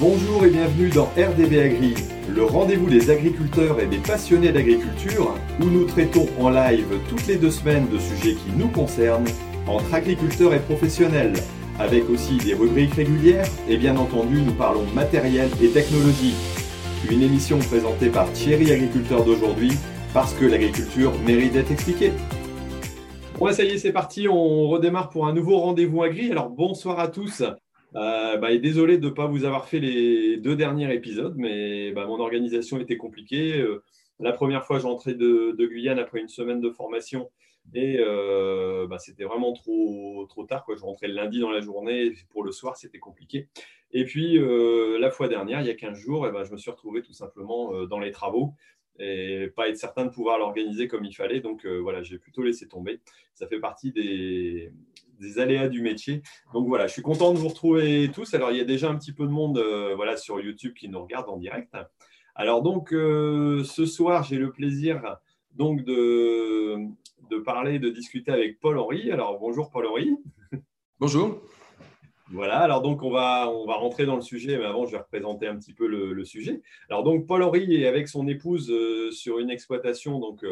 Bonjour et bienvenue dans RDB Agri, le rendez-vous des agriculteurs et des passionnés d'agriculture, où nous traitons en live toutes les deux semaines de sujets qui nous concernent, entre agriculteurs et professionnels, avec aussi des rubriques régulières, et bien entendu nous parlons matériel et technologie. Une émission présentée par Thierry Agriculteur d'aujourd'hui, parce que l'agriculture mérite d'être expliquée. Bon, ça y est, c'est parti, on redémarre pour un nouveau rendez-vous agri. Alors bonsoir à tous. Euh, bah, désolé de ne pas vous avoir fait les deux derniers épisodes, mais bah, mon organisation était compliquée. Euh, la première fois, j'entrais de, de, Guyane après une semaine de formation et euh, bah, c'était vraiment trop, trop tard. Je rentrais le lundi dans la journée. Pour le soir, c'était compliqué. Et puis, la fois dernière, il y a 15 jours, et ben, je me suis retrouvé tout simplement dans les travaux et pas être certain de pouvoir l'organiser comme il fallait. Donc voilà, j'ai plutôt laissé tomber. Ça fait partie des, des aléas du métier. Donc voilà, je suis content de vous retrouver tous. Alors il y a déjà un petit peu de monde euh, voilà, sur YouTube qui nous regarde en direct. Alors donc euh, ce soir, j'ai le plaisir donc de, de parler, de discuter avec Paul Henry. Alors bonjour Paul Henry. Bonjour. Voilà, alors donc on va, on va rentrer dans le sujet, mais avant je vais représenter un petit peu le, sujet. Alors donc Paul Henry est avec son épouse euh, sur une exploitation donc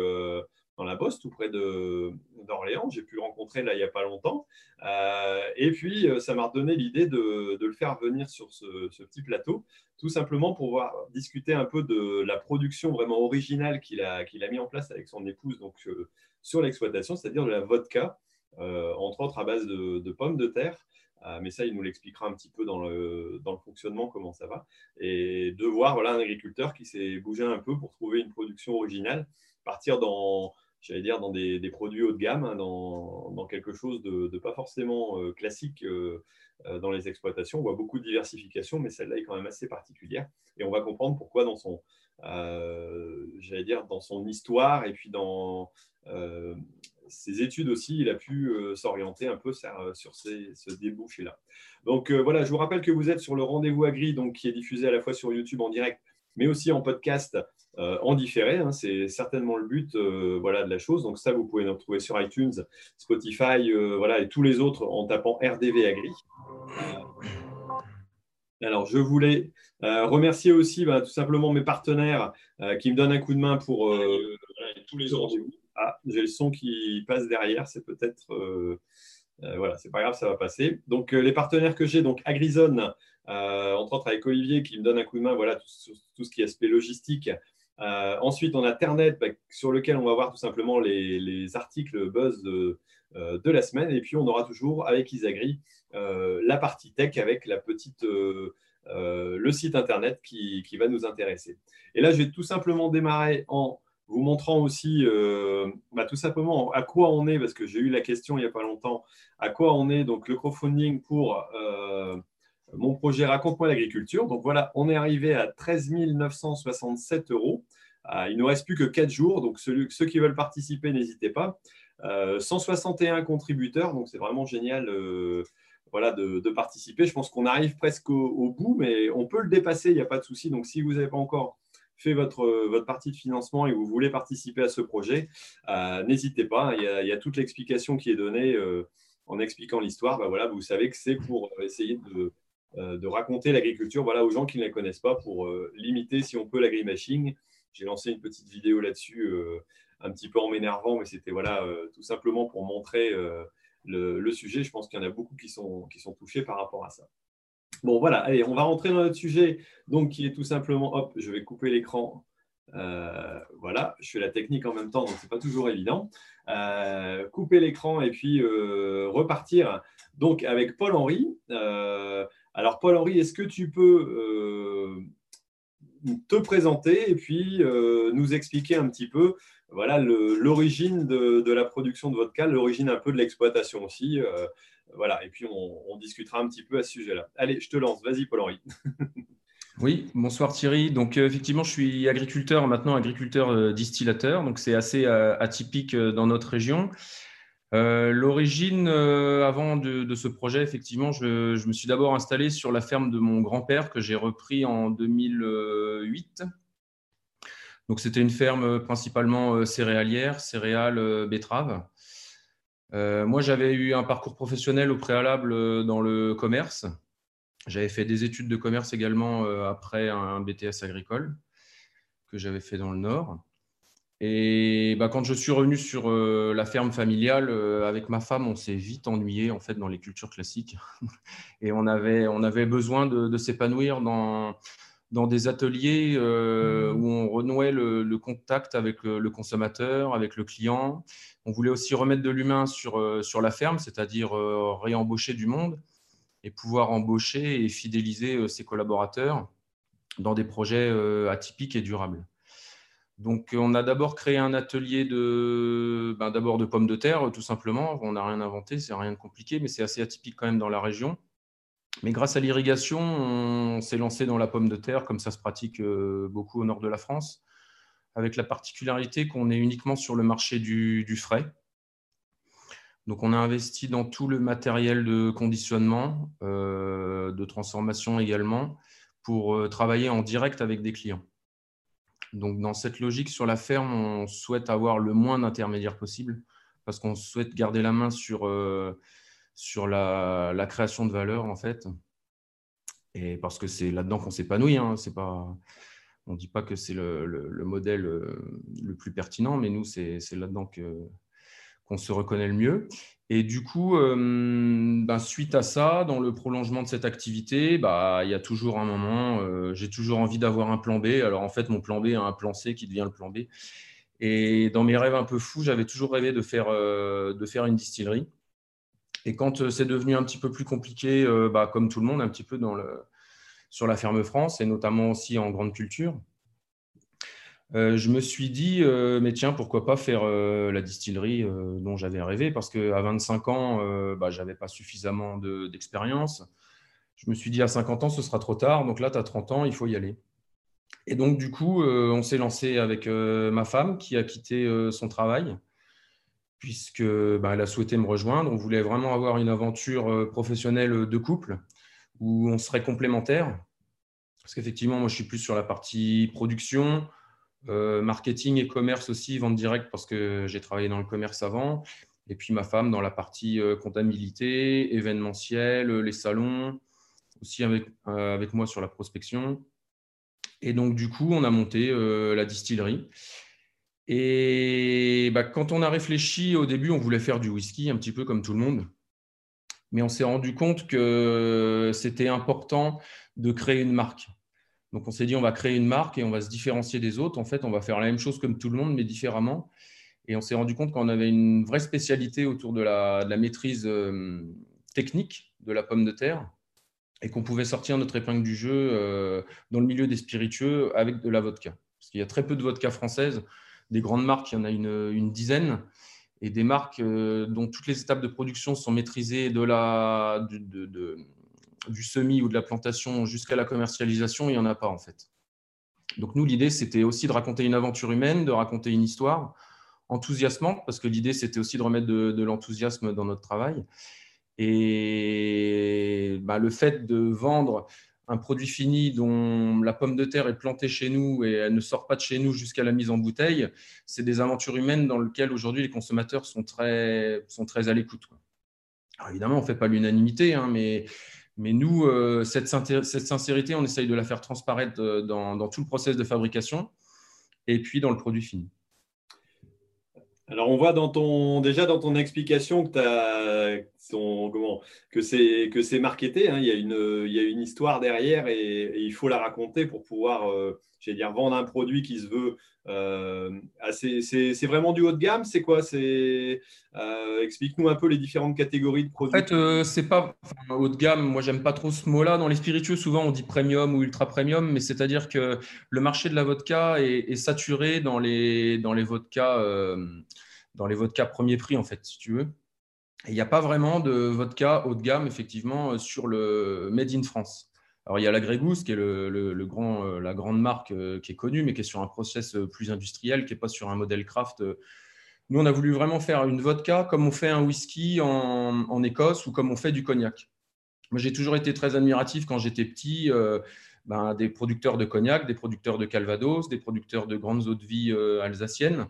dans la Bosse, tout près d'Orléans. J'ai pu le rencontrer là il n'y a pas longtemps. Euh, et puis, euh, ça m'a redonné l'idée de, de, le faire venir sur ce, ce, petit plateau, tout simplement pour voir, discuter un peu de la production vraiment originale qu'il a, qu'il a mis en place avec son épouse donc, euh, sur l'exploitation, c'est-à-dire de la vodka, entre autres à base de, pommes de terre. mais ça, il nous l'expliquera un petit peu dans le, dans le, fonctionnement, comment ça va. Et de voir voilà, un agriculteur qui s'est bougé un peu pour trouver une production originale, partir dans, j'allais dire, dans des, produits haut de gamme, hein, dans, quelque chose de, pas forcément euh, classique euh, euh, dans les exploitations. On voit beaucoup de diversification, mais celle-là est quand même assez particulière. Et on va comprendre pourquoi dans son, j'allais dire, dans son histoire et puis dans ses études aussi, il a pu s'orienter un peu sur, ces, ce débouché-là. Donc voilà, je vous rappelle que vous êtes sur le rendez-vous Agri, donc, qui est diffusé à la fois sur YouTube en direct, mais aussi en podcast euh, en différé. Hein, c'est certainement le but euh, de la chose. Donc ça, vous pouvez nous retrouver sur iTunes, Spotify euh, voilà, et tous les autres en tapant RDV Agri. Alors, je voulais remercier aussi bah, tout simplement mes partenaires qui me donnent un coup de main pour tous les autres. Ah, j'ai le son qui passe derrière, c'est peut-être. voilà, c'est pas grave, ça va passer. Donc, les partenaires que j'ai, donc Agrizone, entre autres avec Olivier qui me donne un coup de main, voilà, tout, ce qui est aspect logistique, euh, ensuite, on a Ternet bah, sur lequel on va voir tout simplement les, articles buzz de, euh, de, la semaine. Et puis, on aura toujours avec Isagri euh, la partie tech avec la petite, le site internet qui, qui, va nous intéresser. Et là, je vais tout simplement démarrer en vous montrant aussi bah, tout simplement à quoi on est, parce que j'ai eu la question il n'y a pas longtemps, à quoi on est donc le crowdfunding pour mon projet Raconte-moi l'agriculture. Donc voilà, on est arrivé à 13 967 euros. Euh, il ne nous reste plus que 4 jours, donc ceux, qui veulent participer, n'hésitez pas. 161 euh, contributeurs, donc c'est vraiment génial euh, de, participer. Je pense qu'on arrive presque au, bout, mais on peut le dépasser, il n'y a pas de souci. Donc si vous n'avez pas encore fait votre, partie de financement et vous voulez participer à ce projet, n'hésitez pas. Il y, a, toute l'explication qui est donnée en expliquant l'histoire. Voilà, vous savez que c'est pour essayer de euh, de raconter l'agriculture voilà, aux gens qui ne la connaissent pas pour euh, limiter, si on peut, l'agrimashing. J'ai lancé une petite vidéo là-dessus, euh, un petit peu en m'énervant, mais c'était voilà, tout simplement pour montrer le, sujet. Je pense qu'il y en a beaucoup qui sont, qui sont touchés par rapport à ça. Bon, voilà, allez, on va rentrer dans notre sujet, donc qui est tout simplement, hop, je vais couper l'écran. voilà, je fais la technique en même temps, donc c'est pas toujours évident. couper l'écran et puis repartir donc avec Paul Henry. Alors, Paul-Henri, est-ce que tu peux euh, te présenter et puis euh, nous expliquer un petit peu voilà, l'origine de, la production de vodka, l'origine un peu de l'exploitation aussi. Euh, voilà, et puis on, discutera un petit peu à ce sujet-là. Allez, je te lance. Vas-y, Paul-Henri. oui, bonsoir Thierry. Donc, effectivement, je suis agriculteur maintenant, agriculteur distillateur. Donc, c'est assez atypique dans notre région. Euh, l'origine, euh, avant de, ce projet, effectivement, je, me suis d'abord installé sur la ferme de mon grand-père que j'ai repris en 2008. Donc, c'était une ferme principalement euh, céréalière, céréales, betteraves. moi, j'avais eu un parcours professionnel au préalable dans le commerce. J'avais fait des études de commerce également après un BTS agricole que j'avais fait dans le Nord. Et bah, quand je suis revenu sur euh, la ferme familiale euh, avec ma femme, on s'est vite ennuyé en fait dans les cultures classiques et on avait, on avait besoin de, s'épanouir dans, dans des ateliers euh, mmh. où on renouait le, contact avec le, consommateur, avec le client. On voulait aussi remettre de l'humain sur, sur la ferme, c'est-à-dire réembaucher du monde et pouvoir embaucher et fidéliser ses collaborateurs dans des projets atypiques et durables. Donc, on a d'abord créé un atelier de, ben, de pommes de terre, tout simplement. On n'a rien inventé, c'est rien de compliqué, mais c'est assez atypique quand même dans la région. Mais grâce à l'irrigation, on s'est lancé dans la pomme de terre, comme ça se pratique euh, beaucoup au nord de la France, avec la particularité qu'on est uniquement sur le marché du, frais. Donc, on a investi dans tout le matériel de conditionnement, euh, de transformation également, pour euh, travailler en direct avec des clients. Donc, dans cette logique, sur la ferme, on souhaite avoir le moins d'intermédiaires possible parce qu'on souhaite garder la main sur, euh, sur la, création de valeur, en fait. Et parce que c'est là-dedans qu'on s'épanouit. Hein. Pas, on ne dit pas que c'est le, modèle euh, le plus pertinent, mais nous, c'est là-dedans qu'on se reconnaît le mieux. Et du coup, euh, ben, suite à ça, dans le prolongement de cette activité, bah, il y a toujours un moment, euh, j'ai toujours envie d'avoir un plan B. Alors en fait, mon plan B a un plan C qui devient le plan B. Et dans mes rêves un peu fous, j'avais toujours rêvé de faire, euh, de faire une distillerie. Et quand c'est devenu un petit peu plus compliqué, bah, comme tout le monde, un petit peu dans le, sur la ferme France et notamment aussi en grande culture, je me suis dit, euh, mais tiens, pourquoi pas faire euh, la distillerie dont j'avais rêvé Parce qu'à 25 ans, bah, je n'avais pas suffisamment d'expérience. je me suis dit, à 50 ans, ce sera trop tard. Donc là, tu as 30 ans, il faut y aller. Et donc, du coup, on s'est lancé avec ma femme qui a quitté son travail, puisque bah, elle a souhaité me rejoindre. On voulait vraiment avoir une aventure professionnelle de couple où on serait complémentaires. Parce qu'effectivement, moi, je suis plus sur la partie production euh, marketing et commerce aussi, vente directe parce que j'ai travaillé dans le commerce avant. Et puis ma femme dans la partie euh, comptabilité, événementiel, les salons, aussi avec, euh, avec moi sur la prospection. Et donc du coup, on a monté la distillerie. Et bah, quand on a réfléchi au début, on voulait faire du whisky, un petit peu comme tout le monde. Mais on s'est rendu compte que c'était important de créer une marque. Donc on s'est dit on va créer une marque et on va se différencier des autres. En fait, on va faire la même chose comme tout le monde, mais différemment. Et on s'est rendu compte qu'on avait une vraie spécialité autour de la, maîtrise euh, technique de la pomme de terre et qu'on pouvait sortir notre épingle du jeu euh, dans le milieu des spiritueux avec de la vodka. Parce qu'il y a très peu de vodka française. Des grandes marques, il y en a une, dizaine. Et des marques euh, dont toutes les étapes de production sont maîtrisées de la, de du semis ou de la plantation jusqu'à la commercialisation, il n'y en a pas en fait. Donc nous, l'idée, c'était aussi de raconter une aventure humaine, de raconter une histoire enthousiasmante, parce que l'idée, c'était aussi de remettre de, l'enthousiasme dans notre travail. Et bah, le fait de vendre un produit fini dont la pomme de terre est plantée chez nous et elle ne sort pas de chez nous jusqu'à la mise en bouteille, c'est des aventures humaines dans lesquelles aujourd'hui les consommateurs sont très, sont très à l'écoute. évidemment, on ne fait pas l'unanimité, hein, mais mais nous, euh, cette, sincérité, on essaye de la faire transparaître euh, dans, tout le process de fabrication et puis dans le produit fini. Alors, on voit déjà dans ton explication que, que c'est marketé. Hein. il, y a une, il y a une histoire derrière et, il faut la raconter pour pouvoir euh, dire, vendre un produit qui se veut euh, ah, c'est vraiment du haut de gamme C'est quoi? Euh, Explique-nous un peu les différentes catégories de produits. En fait, euh, c'est pas haut de gamme. Moi, j'aime pas trop ce mot-là. Dans les spiritueux, souvent, on dit premium ou ultra premium, mais c'est-à-dire que le marché de la vodka est, saturé dans les, dans les vodkas dans les vodkas premier prix, en fait, si tu veux. Il n'y a pas vraiment de vodka haut de gamme, effectivement, sur le Made in France. Alors, il y a la Grégousse, qui est le, grand, euh, la grande marque euh, qui est connue, mais qui est sur un process euh, plus industriel, qui n'est pas sur un modèle craft. Nous, on a voulu vraiment faire une vodka comme on fait un whisky en, Écosse ou comme on fait du cognac. Moi, j'ai toujours été très admiratif quand j'étais petit ben, des producteurs de cognac, des producteurs de calvados, des producteurs de grandes eaux de vie alsaciennes.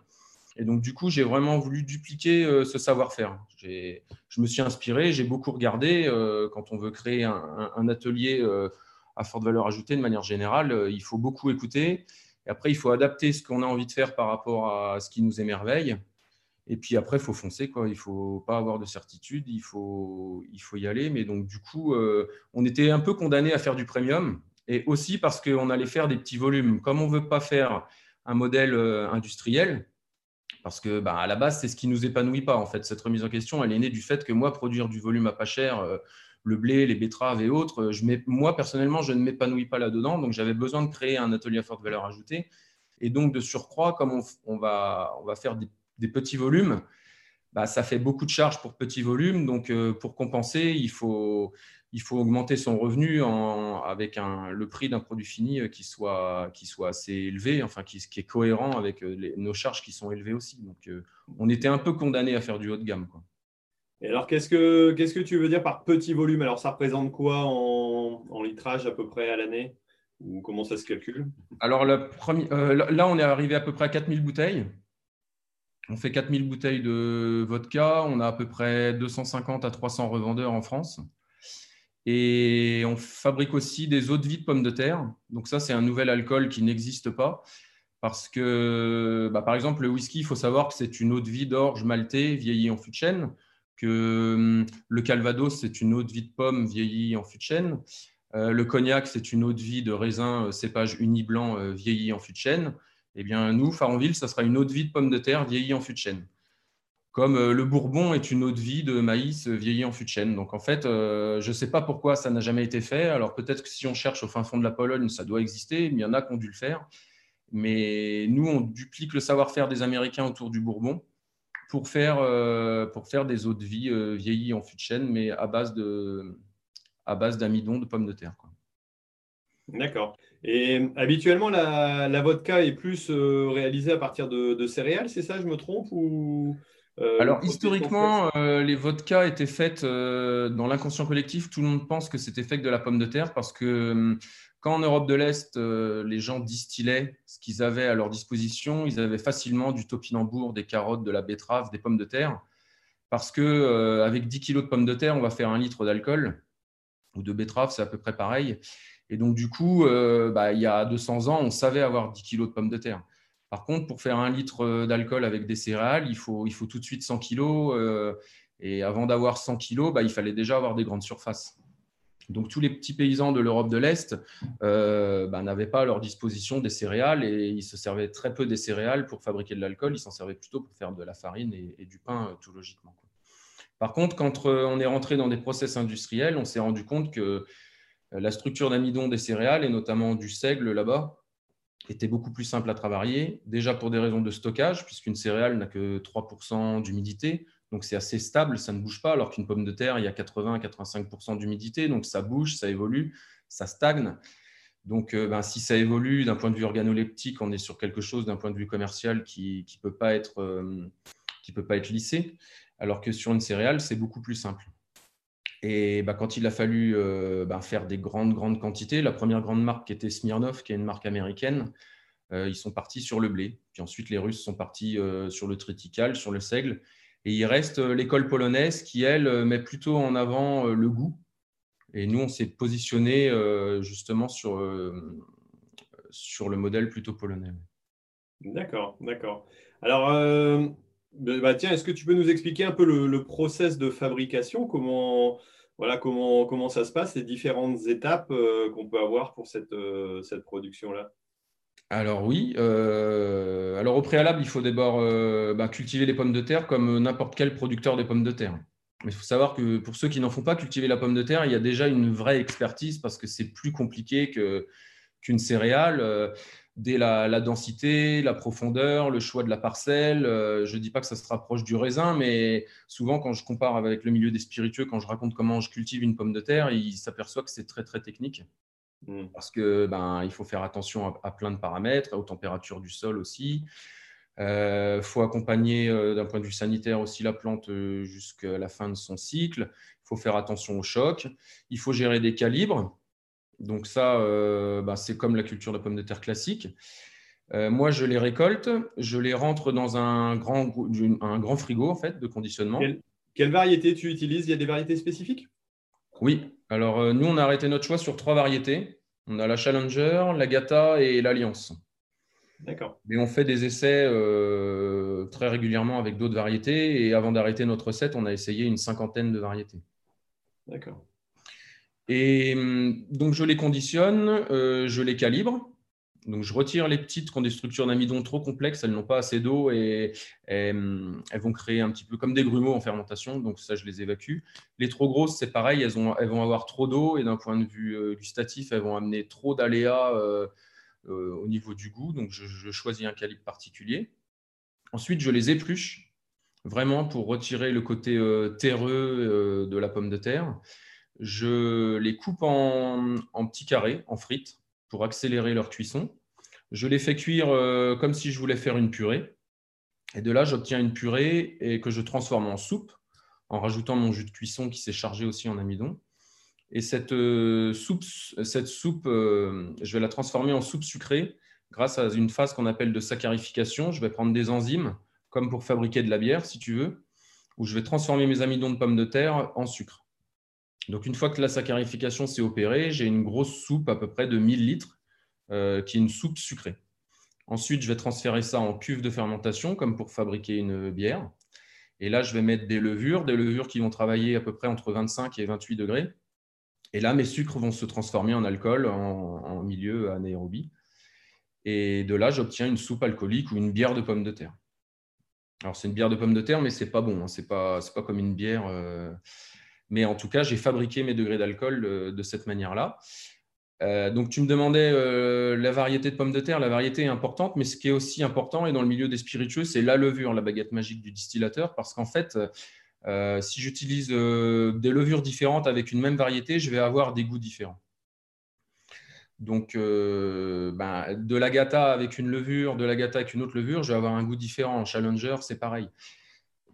Et donc, du coup, j'ai vraiment voulu dupliquer ce savoir-faire. Je me suis inspiré, j'ai beaucoup regardé. quand on veut créer un, atelier à forte valeur ajoutée, de manière générale, il faut beaucoup écouter. Et après, il faut adapter ce qu'on a envie de faire par rapport à ce qui nous émerveille. Et puis après, il faut foncer. Quoi. Il faut pas avoir de certitude. Il faut, il faut y aller. Mais donc, du coup, euh, on était un peu condamné à faire du premium. Et aussi parce qu'on allait faire des petits volumes. Comme on ne veut pas faire un modèle euh, industriel, parce que bah, à la base, c'est ce qui ne nous épanouit pas. En fait, cette remise en question, elle est née du fait que moi, produire du volume à pas cher, euh, le blé, les betteraves et autres, moi, personnellement, je ne m'épanouis pas là-dedans. Donc, j'avais besoin de créer un atelier à forte valeur ajoutée. Et donc, de surcroît, comme on, va, faire des petits volumes, bah, ça fait beaucoup de charges pour petits volumes. Donc, euh, pour compenser, il faut, augmenter son revenu en, avec le prix d'un produit fini euh, qui soit, assez élevé, enfin, qui, est cohérent avec euh, nos charges qui sont élevées aussi. Donc, on était un peu condamné à faire du haut de gamme. Et alors, qu'est-ce que, tu veux dire par petit volume? Alors, ça représente quoi en, litrage à peu près à l'année? Ou comment ça se calcule? Alors, là, on est arrivé à peu près à 4000 bouteilles. On fait 4000 bouteilles de vodka, on a à peu près 250 à 300 revendeurs en France. Et on fabrique aussi des eaux de vie de pommes de terre. Donc ça, c'est un nouvel alcool qui n'existe pas. Parce que, bah, par exemple, le whisky, il faut savoir que c'est une eau de vie d'orge maltée vieillie en fût de chêne, que hum, le calvados, c'est une eau de vie de pomme vieillie en fût de chêne. Euh, le cognac, c'est une eau de vie de raisin euh, cépage uni blanc euh, vieilli en fût de chêne. Eh bien, nous, Faronville, ça sera une eau de vie de pommes de terre vieillie en fût de chêne. Comme euh, le Bourbon est une eau de vie de maïs vieilli en fût de chêne. Donc, en fait, je ne sais pas pourquoi ça n'a jamais été fait. Alors, peut-être que si on cherche au fin fond de la Pologne, ça doit exister. Mais il y en a qui ont dû le faire. Mais nous, on duplique le savoir-faire des Américains autour du Bourbon pour faire, euh, pour faire des eaux de vie vieillies en fût de chêne, mais à base d'amidon de pommes de terre. D'accord. Et habituellement, la, vodka est plus euh, réalisée à partir de, céréales, c'est ça, je me trompe ou, euh, Alors, historiquement, euh, les vodkas étaient faites dans l'inconscient collectif. Tout le monde pense que c'était fait de la pomme de terre parce que hum, quand en Europe de l'Est, les gens distillaient ce qu'ils avaient à leur disposition, ils avaient facilement du topinambour, des carottes, de la betterave, des pommes de terre. Parce que avec 10 kilos de pommes de terre, on va faire un litre d'alcool ou de betterave, c'est à peu près pareil. Et donc, du coup, euh, bah, il y a 200 ans, on savait avoir 10 kg de pommes de terre. Par contre, pour faire un litre euh, d'alcool avec des céréales, il faut, tout de suite 100 kg. Euh, et avant d'avoir 100 kg, bah, il fallait déjà avoir des grandes surfaces. Donc, tous les petits paysans de l'Europe de l'Est bah, n'avaient pas à leur disposition des céréales et ils se servaient très peu des céréales pour fabriquer de l'alcool. Ils s'en servaient plutôt pour faire de la farine et, du pain, tout logiquement. Par contre, quand on est rentré dans des process industriels, on s'est rendu compte que euh, la structure d'amidon des céréales, et notamment du seigle là-bas, était beaucoup plus simple à travailler, déjà pour des raisons de stockage, puisqu'une céréale n'a que 3% d'humidité, donc c'est assez stable, ça ne bouge pas, alors qu'une pomme de terre, il y a 80-85% d'humidité, donc ça bouge, ça évolue, ça stagne. Donc euh, ben, si ça évolue d'un point de vue organoleptique, on est sur quelque chose d'un point de vue commercial qui ne peut, pas être, euh, être lissé, alors que sur une céréale, c'est beaucoup plus simple. Et bah, quand il a fallu euh, bah, faire des grandes, grandes quantités, la première grande marque qui était Smirnov, qui est une marque américaine, ils sont partis sur le blé. Puis ensuite, les Russes sont partis sur le triticale, sur le seigle. Et il reste l'école polonaise qui, elle, met plutôt en avant le goût. Et nous, on s'est positionné justement sur, sur le modèle plutôt polonais. D'accord, d'accord. Alors, bah, tiens, est-ce que tu peux nous expliquer un peu le, process de fabrication? Comment, voilà, comment, comment ça se passe, les différentes étapes euh, qu'on peut avoir pour cette, euh, cette production-là? Alors oui, euh, alors au préalable, il faut d'abord bah, cultiver les pommes de terre comme n'importe quel producteur de pommes de terre. Mais il faut savoir que pour ceux qui n'en font pas cultiver la pomme de terre, il y a déjà une vraie expertise parce que c'est plus compliqué qu'une céréale dès la, densité, la profondeur, le choix de la parcelle. Euh, je ne dis pas que ça se rapproche du raisin, mais souvent, quand je compare avec le milieu des spiritueux, quand je raconte comment je cultive une pomme de terre, il s'aperçoit que c'est très, très technique. Mm. Parce que ben, il faut faire attention à, plein de paramètres, aux températures du sol aussi. Il euh, faut accompagner euh, d'un point de vue sanitaire aussi la plante jusqu'à la fin de son cycle. Il faut faire attention au choc. Il faut gérer des calibres donc ça, euh, bah, c'est comme la culture de pomme de terre classique. moi, je les récolte, je les rentre dans un grand, un grand frigo en fait, de conditionnement. Quelle, variété tu utilises? Il y a des variétés spécifiques? Oui. Alors, nous, on a arrêté notre choix sur trois variétés. On a la Challenger, la Gata et l'Alliance. D'accord. Mais on fait des essais euh, très régulièrement avec d'autres variétés. Et avant d'arrêter notre recette, on a essayé une cinquantaine de variétés. D'accord. Et hum, donc, je les conditionne, euh, je les calibre. Donc, je retire les petites qui ont des structures d'amidon trop complexes, elles n'ont pas assez d'eau et, hum, elles vont créer un petit peu comme des grumeaux en fermentation. Donc, ça, je les évacue. Les trop grosses, c'est pareil, elles, vont avoir trop d'eau et d'un point de vue euh, gustatif, elles vont amener trop d'aléas euh, au niveau du goût. Donc, je, choisis un calibre particulier. Ensuite, je les épluche vraiment pour retirer le côté euh, terreux euh, de la pomme de terre. Je les coupe en, petits carrés, en frites, pour accélérer leur cuisson. Je les fais cuire comme si je voulais faire une purée. Et de là, j'obtiens une purée et que je transforme en soupe en rajoutant mon jus de cuisson qui s'est chargé aussi en amidon. Et cette euh, soupe euh, je vais la transformer en soupe sucrée grâce à une phase qu'on appelle de saccharification. Je vais prendre des enzymes, comme pour fabriquer de la bière, si tu veux, où je vais transformer mes amidons de pommes de terre en sucre. Donc, une fois que la saccharification s'est opérée, j'ai une grosse soupe à peu près de 1000 litres, euh, qui est une soupe sucrée. Ensuite, je vais transférer ça en cuve de fermentation, comme pour fabriquer une bière. Et là, je vais mettre des levures, des levures qui vont travailler à peu près entre 25 et 28 degrés. Et là, mes sucres vont se transformer en alcool en, milieu anaérobie. Et de là, j'obtiens une soupe alcoolique ou une bière de pommes de terre. Alors, c'est une bière de pommes de terre, mais ce n'est pas bon. Hein. Ce n'est pas, pas, comme une bière. Euh. Mais en tout cas, j'ai fabriqué mes degrés d'alcool euh, de, cette manière-là. Euh, donc, tu me demandais la variété de pommes de terre. La variété est importante, mais ce qui est aussi important, et dans le milieu des spiritueux, c'est la levure, la baguette magique du distillateur, parce qu'en fait, euh, si j'utilise euh, des levures différentes avec une même variété, je vais avoir des goûts différents. Donc, euh, ben, de l'agata avec une levure, de l'agata avec une autre levure, je vais avoir un goût différent. En Challenger, c'est pareil.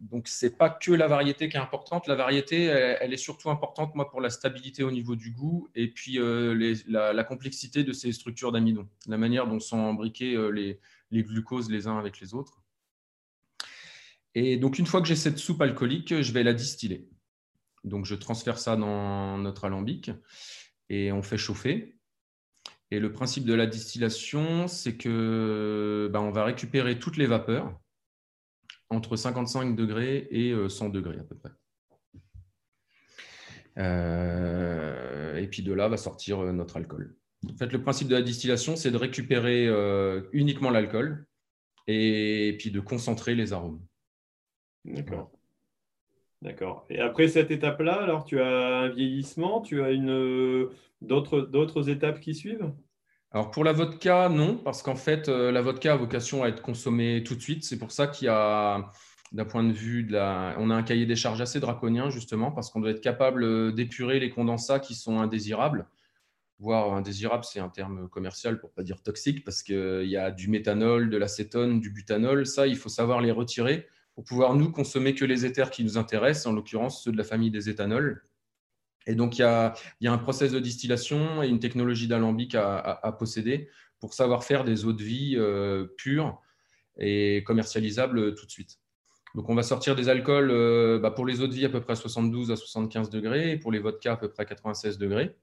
Donc, ce n'est pas que la variété qui est importante. La variété, elle, est surtout importante, pour la stabilité au niveau du goût et puis la, complexité de ces structures d'amidon, la manière dont sont imbriqués les glucoses les uns avec les autres. Et donc, une fois que j'ai cette soupe alcoolique, je vais la distiller. Donc, je transfère ça dans notre alambic et on fait chauffer. Et le principe de la distillation, c'est que ben, on va récupérer toutes les vapeurs entre 55 degrés et 100 euh, degrés à peu près. Euh, et puis de là va sortir euh, notre alcool. En fait, le principe de la distillation, c'est de récupérer uniquement l'alcool et puis de concentrer les arômes. D'accord. D'accord. Et après cette étape-là, alors tu as un vieillissement, tu as une d'autres étapes qui suivent? Alors pour la vodka, non, parce qu'en fait, euh, la vodka a vocation à être consommée tout de suite. C'est pour ça qu'il y a, d'un point de vue de. On a un cahier des charges assez draconien, justement, parce qu'on doit être capable d'épurer les condensats qui sont indésirables. Voire indésirables, c'est un terme commercial pour pas dire toxique, parce qu'il y a du méthanol, de l'acétone, du butanol. Ça, il faut savoir les retirer pour pouvoir nous consommer que les éthers qui nous intéressent, en l'occurrence ceux de la famille des éthanols. Et donc, il y a, un process de distillation et une technologie d'alambic à, posséder pour savoir faire des eaux de vie euh, pures et commercialisables tout de suite. Donc, on va sortir des alcools euh, bah, pour les eaux de vie à peu près 72 à 75 degrés pour les vodkas à peu près 96 degrés.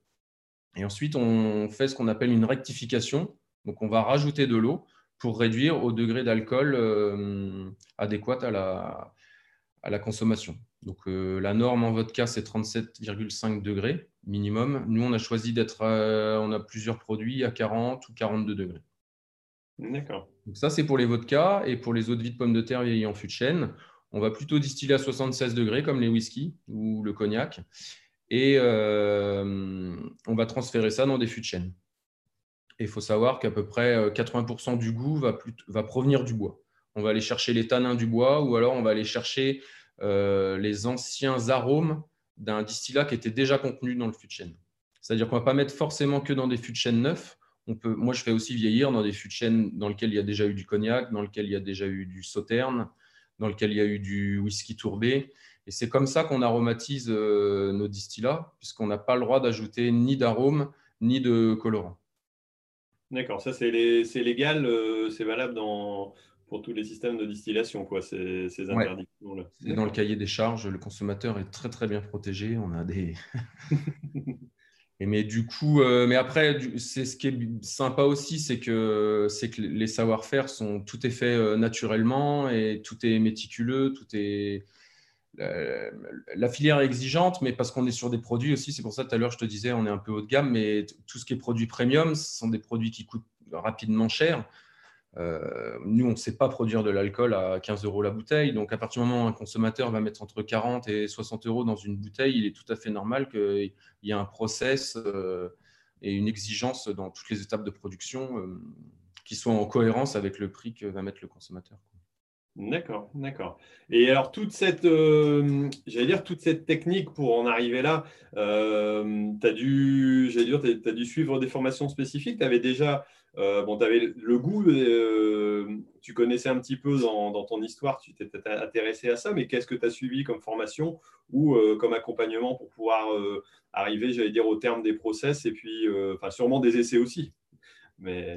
Et ensuite, on fait ce qu'on appelle une rectification. Donc, on va rajouter de l'eau pour réduire au degré d'alcool euh, adéquat à à la consommation. Donc euh, la norme en vodka, c'est 37,5 degrés minimum. Nous, on a choisi d'être, euh, on a plusieurs produits à 40 ou 42 degrés. D'accord. Donc ça, c'est pour les vodkas et pour les eaux de vie de pommes de terre vieillies en fût de chêne. On va plutôt distiller à 76 degrés comme les whisky ou le cognac. Et on va transférer ça dans des fûts de chêne il faut savoir qu'à peu près 80% euh, du goût va, va, provenir du bois. On va aller chercher les tanins du bois ou alors on va aller chercher euh, les anciens arômes d'un distillat qui était déjà contenu dans le fût de chêne. C'est-à-dire qu'on ne va pas mettre forcément que dans des fûts de chêne neufs. On peut, moi, je fais aussi vieillir dans des fûts de chêne dans lesquels il y a déjà eu du cognac, dans lesquels il y a déjà eu du sauterne, dans lesquels il y a eu du whisky tourbé. Et c'est comme ça qu'on aromatise euh, nos distillats, puisqu'on n'a pas le droit d'ajouter ni d'arôme ni de colorant. D'accord, ça c'est légal, c'est valable dans, pour tous les systèmes de distillation, quoi, ces, ces interdictions-là. C'est dans le cahier des charges, le consommateur est très très bien protégé. On a des. Et mais du coup, euh, mais après, c'est ce qui est sympa aussi, c'est que c'est que les savoir-faire sont tout est fait euh, naturellement et tout est méticuleux, tout est la, filière est exigeante, mais parce qu'on est sur des produits aussi, c'est pour ça tout à l'heure je te disais on est un peu haut de gamme, mais tout ce qui est produit premium, ce sont des produits qui coûtent rapidement cher. Euh, nous, on ne sait pas produire de l'alcool à 15 euros la bouteille. Donc, à partir du moment où un consommateur va mettre entre 40 et 60 euros dans une bouteille, il est tout à fait normal qu'il y ait un process euh, et une exigence dans toutes les étapes de production euh, qui soient en cohérence avec le prix que va mettre le consommateur. D'accord, d'accord. Et alors toute cette, dire toute cette technique pour en arriver là, tu as dû, as dû suivre des formations spécifiques? Tu avais déjà euh, bon, tu avais le goût, euh, tu connaissais un petit peu dans, ton histoire, tu t'étais intéressé à ça, mais qu'est-ce que tu as suivi comme formation ou euh, comme accompagnement pour pouvoir arriver, j'allais dire, au terme des process et puis, enfin, sûrement des essais aussi? Mais...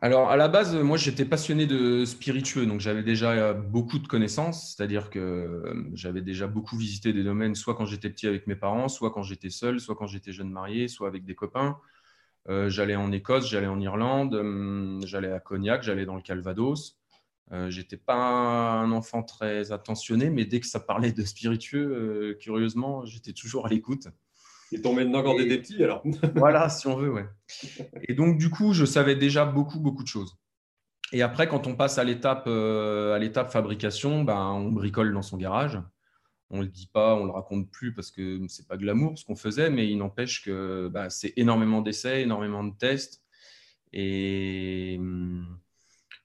Alors, à la base, moi, j'étais passionné de spiritueux, donc j'avais déjà beaucoup de connaissances, c'est-à-dire que j'avais déjà beaucoup visité des domaines, soit quand j'étais petit avec mes parents, soit quand j'étais seul, soit quand j'étais jeune marié, soit avec des copains. Euh, j'allais en Écosse, j'allais en Irlande, hum, j'allais à Cognac, j'allais dans le Calvados. Euh, j'étais pas un enfant très attentionné, mais dès que ça parlait de spiritueux, euh, curieusement, j'étais toujours à l'écoute. Et tombé dedans quand tu étais petit, alors Voilà, si on veut, ouais. Et donc, du coup, je savais déjà beaucoup, beaucoup de choses. Et après, quand on passe à l'étape, à l'étape fabrication, ben, on bricole dans son garage on le dit pas, on le raconte plus parce que c'est pas glamour ce qu'on faisait, mais il n'empêche que bah, c'est énormément d'essais, énormément de tests. Et,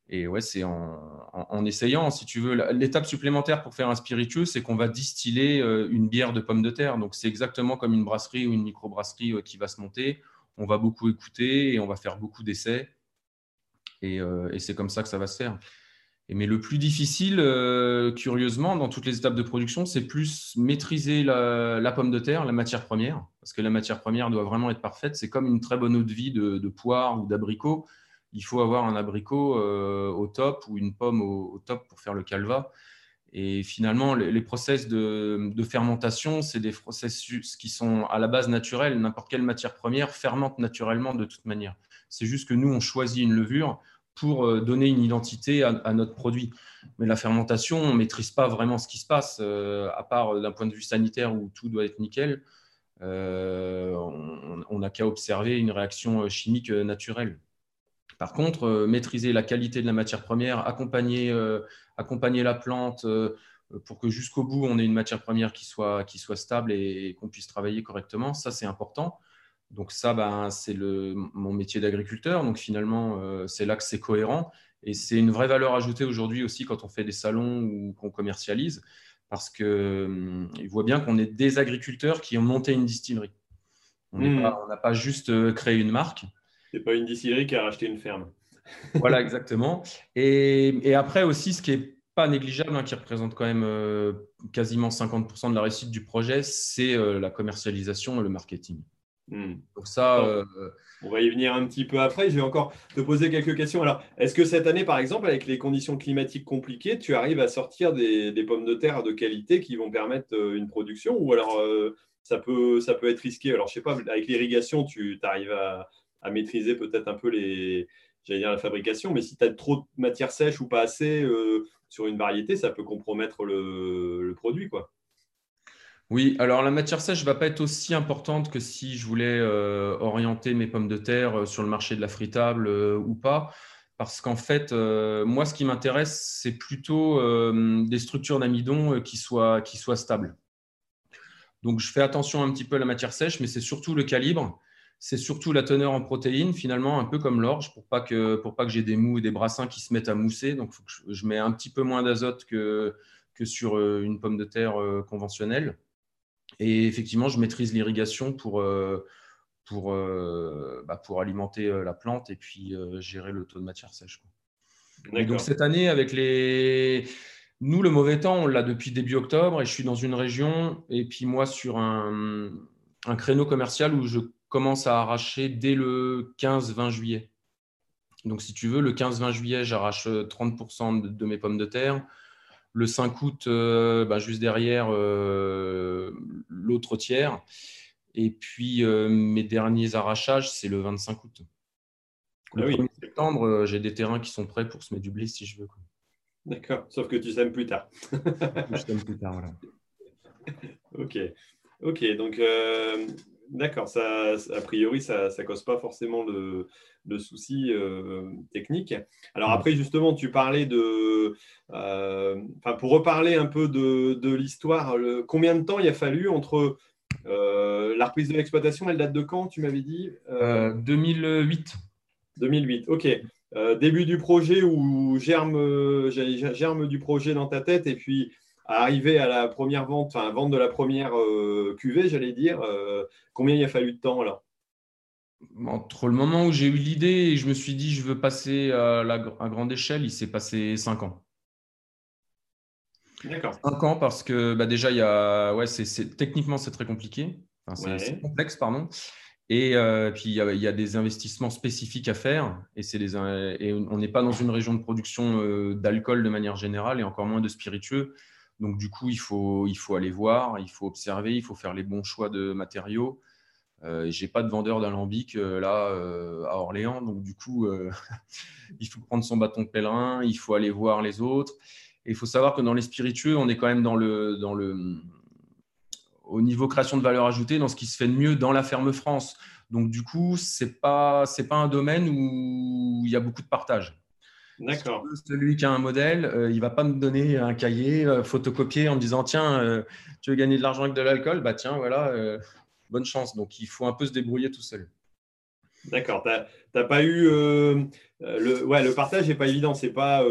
et ouais, c'est en, essayant, si tu veux. L'étape supplémentaire pour faire un spiritueux, c'est qu'on va distiller euh, une bière de pommes de terre. Donc c'est exactement comme une brasserie ou une microbrasserie euh, qui va se monter. On va beaucoup écouter et on va faire beaucoup d'essais. Et, euh, et c'est comme ça que ça va se faire mais le plus difficile, euh, curieusement, dans toutes les étapes de production, c'est plus maîtriser la, pomme de terre, la matière première, parce que la matière première doit vraiment être parfaite. C'est comme une très bonne eau de vie de, poire ou d'abricot. Il faut avoir un abricot euh, au top ou une pomme au, top pour faire le calva. Et finalement, les, process de, de fermentation, c'est des processus qui sont à la base naturels. N'importe quelle matière première fermente naturellement de toute manière. C'est juste que nous, on choisit une levure pour euh, donner une identité à, notre produit. Mais la fermentation, on ne maîtrise pas vraiment ce qui se passe, euh, à part euh, d'un point de vue sanitaire où tout doit être nickel. on n'a qu'à observer une réaction chimique naturelle. Par contre, maîtriser la qualité de la matière première, accompagner, accompagner la plante pour que jusqu'au bout, on ait une matière première qui soit stable et qu'on puisse travailler correctement, ça c'est important. Donc ça, ben, c'est mon métier d'agriculteur. Donc finalement, euh, c'est là que c'est cohérent. Et c'est une vraie valeur ajoutée aujourd'hui aussi quand on fait des salons ou qu'on commercialise, parce qu'ils hum, voient bien qu'on est des agriculteurs qui ont monté une distillerie. On hmm. n'a pas, juste euh, créé une marque. C'est pas une distillerie qui a racheté une ferme. voilà, exactement. Et, après aussi, ce qui est pas négligeable, hein, qui représente quand même euh, quasiment 50% de la réussite du projet, c'est la commercialisation et le marketing. Hmm. Pour ça, euh, on va y venir un petit peu après. Je vais encore te poser quelques questions. Alors, est-ce que cette année, par exemple, avec les conditions climatiques compliquées, tu arrives à sortir des, pommes de terre de qualité qui vont permettre euh, une production Ou alors, euh, ça, peut, ça peut être risqué? Alors, je sais pas, avec l'irrigation, tu arrives à, maîtriser peut-être un peu les, j'allais dire la fabrication, mais si tu as trop de matière sèche ou pas assez sur une variété, ça peut compromettre le, le produit, quoi. Oui, alors la matière sèche ne va pas être aussi importante que si je voulais euh, orienter mes pommes de terre euh, sur le marché de la fritable euh, ou pas. Parce qu'en fait, moi, ce qui m'intéresse, c'est plutôt des structures d'amidon qui soient, qui stables. Donc, je fais attention un petit peu à la matière sèche, mais c'est surtout le calibre, c'est surtout la teneur en protéines, finalement, un peu comme l'orge, pour pas pas que j'ai des mous et des brassins qui se mettent à mousser. Donc, je, je, mets un petit peu moins d'azote que, que sur une pomme de terre conventionnelle. Et effectivement, je maîtrise l'irrigation pour, euh, pour, euh, bah, pour alimenter euh, la plante et puis gérer le taux de matière sèche. donc cette année, avec les. Nous, le mauvais temps, on l'a depuis début octobre et je suis dans une région et puis moi sur un, un créneau commercial où je commence à arracher dès le 15-20 juillet. Donc, si tu veux, le 15-20 juillet, j'arrache 30% de, mes pommes de terre. Le 5 août, bah, juste derrière, l'autre tiers. Et puis, mes derniers arrachages, c'est le 25 août. Le ah 1er septembre, j'ai des terrains qui sont prêts pour se mettre du blé si je veux. D'accord, sauf que tu sèmes plus tard. je sème plus tard, voilà. ok, ok, donc euh, d'accord, ça, a priori, ça ne cause pas forcément de, de soucis euh, techniques. Alors après, justement, tu parlais de, euh, pour reparler un peu de, de l'histoire, combien de temps il a fallu entre la reprise de l'exploitation, elle date de quand, tu m'avais dit 2008. 2008, ok. Euh, début du projet ou germe, euh, germe du projet dans ta tête et puis arriver à la première vente, enfin vente de la première euh, cuvée, j'allais dire, combien il a fallu de temps là Entre le moment où j'ai eu l'idée et je me suis dit je veux passer à, la, grande échelle, il s'est passé 5 ans. D'accord. 5 ans parce que bah, déjà, il y a, ouais, techniquement, c'est très compliqué. c'est complexe, pardon. Et euh, puis, il y, a, des investissements spécifiques à faire. Et, et on n'est pas dans une région de production euh, d'alcool de manière générale et encore moins de spiritueux. Donc, du coup, il faut, aller voir, il faut observer, il faut faire les bons choix de matériaux. Euh, Je n'ai pas de vendeur d'alambic là à Orléans. Donc, du coup, il faut prendre son bâton de pèlerin, il faut aller voir les autres. Et il faut savoir que dans les spiritueux, on est quand même dans le, au niveau création de valeur ajoutée dans ce qui se fait de mieux dans la ferme France. Donc, du coup, ce n'est pas, pas un domaine où il y a beaucoup de partage. D'accord. celui qui a un modèle, euh, il ne va pas me donner un cahier euh, photocopié en me disant Tiens, euh, tu veux gagner de l'argent avec de l'alcool? Bah, tiens, voilà, bonne chance. Donc, il faut un peu se débrouiller tout seul. D'accord. Tu n'as pas eu. le, ouais, le partage n'est pas évident. C'est pas,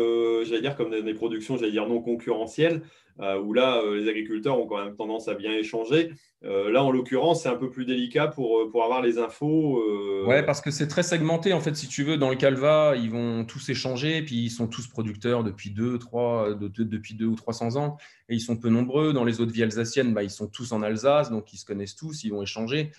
j'allais dire, comme des productions, dire, non concurrentielles. Euh, où là, euh, les agriculteurs ont quand même tendance à bien échanger. Euh, là, en l'occurrence, c'est un peu plus délicat pour, pour avoir les infos. Ouais, parce que c'est très segmenté. En fait, si tu veux, dans le Calva, ils vont tous échanger, puis ils sont tous producteurs depuis deux, trois, depuis deux ou 300 ans, et ils sont peu nombreux. Dans les autres villes alsaciennes, bah, ils sont tous en Alsace, donc ils se connaissent tous, ils vont échanger.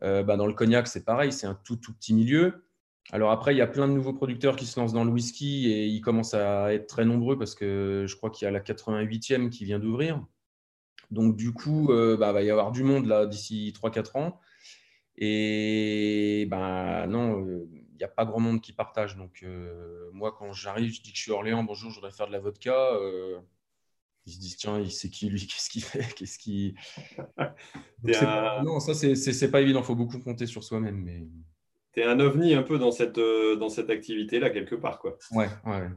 Bah, dans le cognac, c'est pareil, c'est un tout, tout petit milieu. Alors après, il y a plein de nouveaux producteurs qui se lancent dans le whisky et ils commencent à être très nombreux parce que je crois qu'il y a la 88e qui vient d'ouvrir. Donc du coup, euh, bah, il va y avoir du monde là d'ici 3-4 ans. Et bah, non, euh, il n'y a pas grand monde qui partage. Donc euh, moi, quand j'arrive, je dis que je suis Orléans, bonjour, je voudrais faire de la vodka. Ils se disent, tiens, il sait qui lui, qu'est-ce qu'il fait, qu'est-ce qui. Non, ça, c'est pas évident, il faut beaucoup compter sur soi-même. Mais tu es un ovni un peu dans cette, euh, dans cette activité-là, quelque part. Quoi. Ouais, ouais.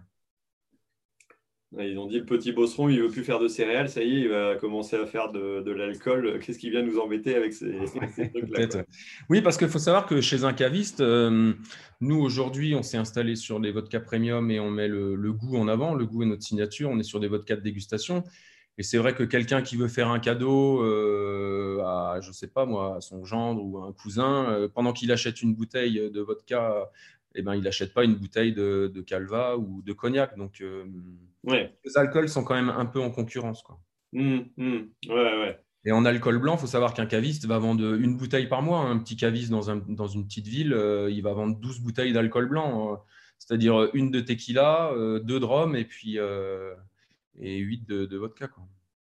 Ils ont dit le petit bosseron, il ne veut plus faire de céréales, ça y est, il va commencer à faire de, de l'alcool. Qu'est-ce qui vient nous embêter avec ces, trucs-là Oui, parce qu'il faut savoir que chez un caviste, euh, nous aujourd'hui, on s'est installé sur des vodkas premium et on met le, le, goût en avant. Le goût est notre signature. On est sur des vodkas de dégustation. Et c'est vrai que quelqu'un qui veut faire un cadeau euh, à, je sais pas moi, à son gendre ou à un cousin, euh, pendant qu'il achète une bouteille de vodka, eh ben, il n'achète pas une bouteille de, calva ou de cognac. Donc, euh, les alcools sont quand même un peu en concurrence. Quoi. Mmh, mmh. Ouais, Et en alcool blanc, il faut savoir qu'un caviste va vendre une bouteille par mois. Un petit caviste dans, un, dans une petite ville, il va vendre 12 bouteilles d'alcool blanc. Hein. C'est-à-dire une de tequila, deux de rhum et puis et 8 de, vodka.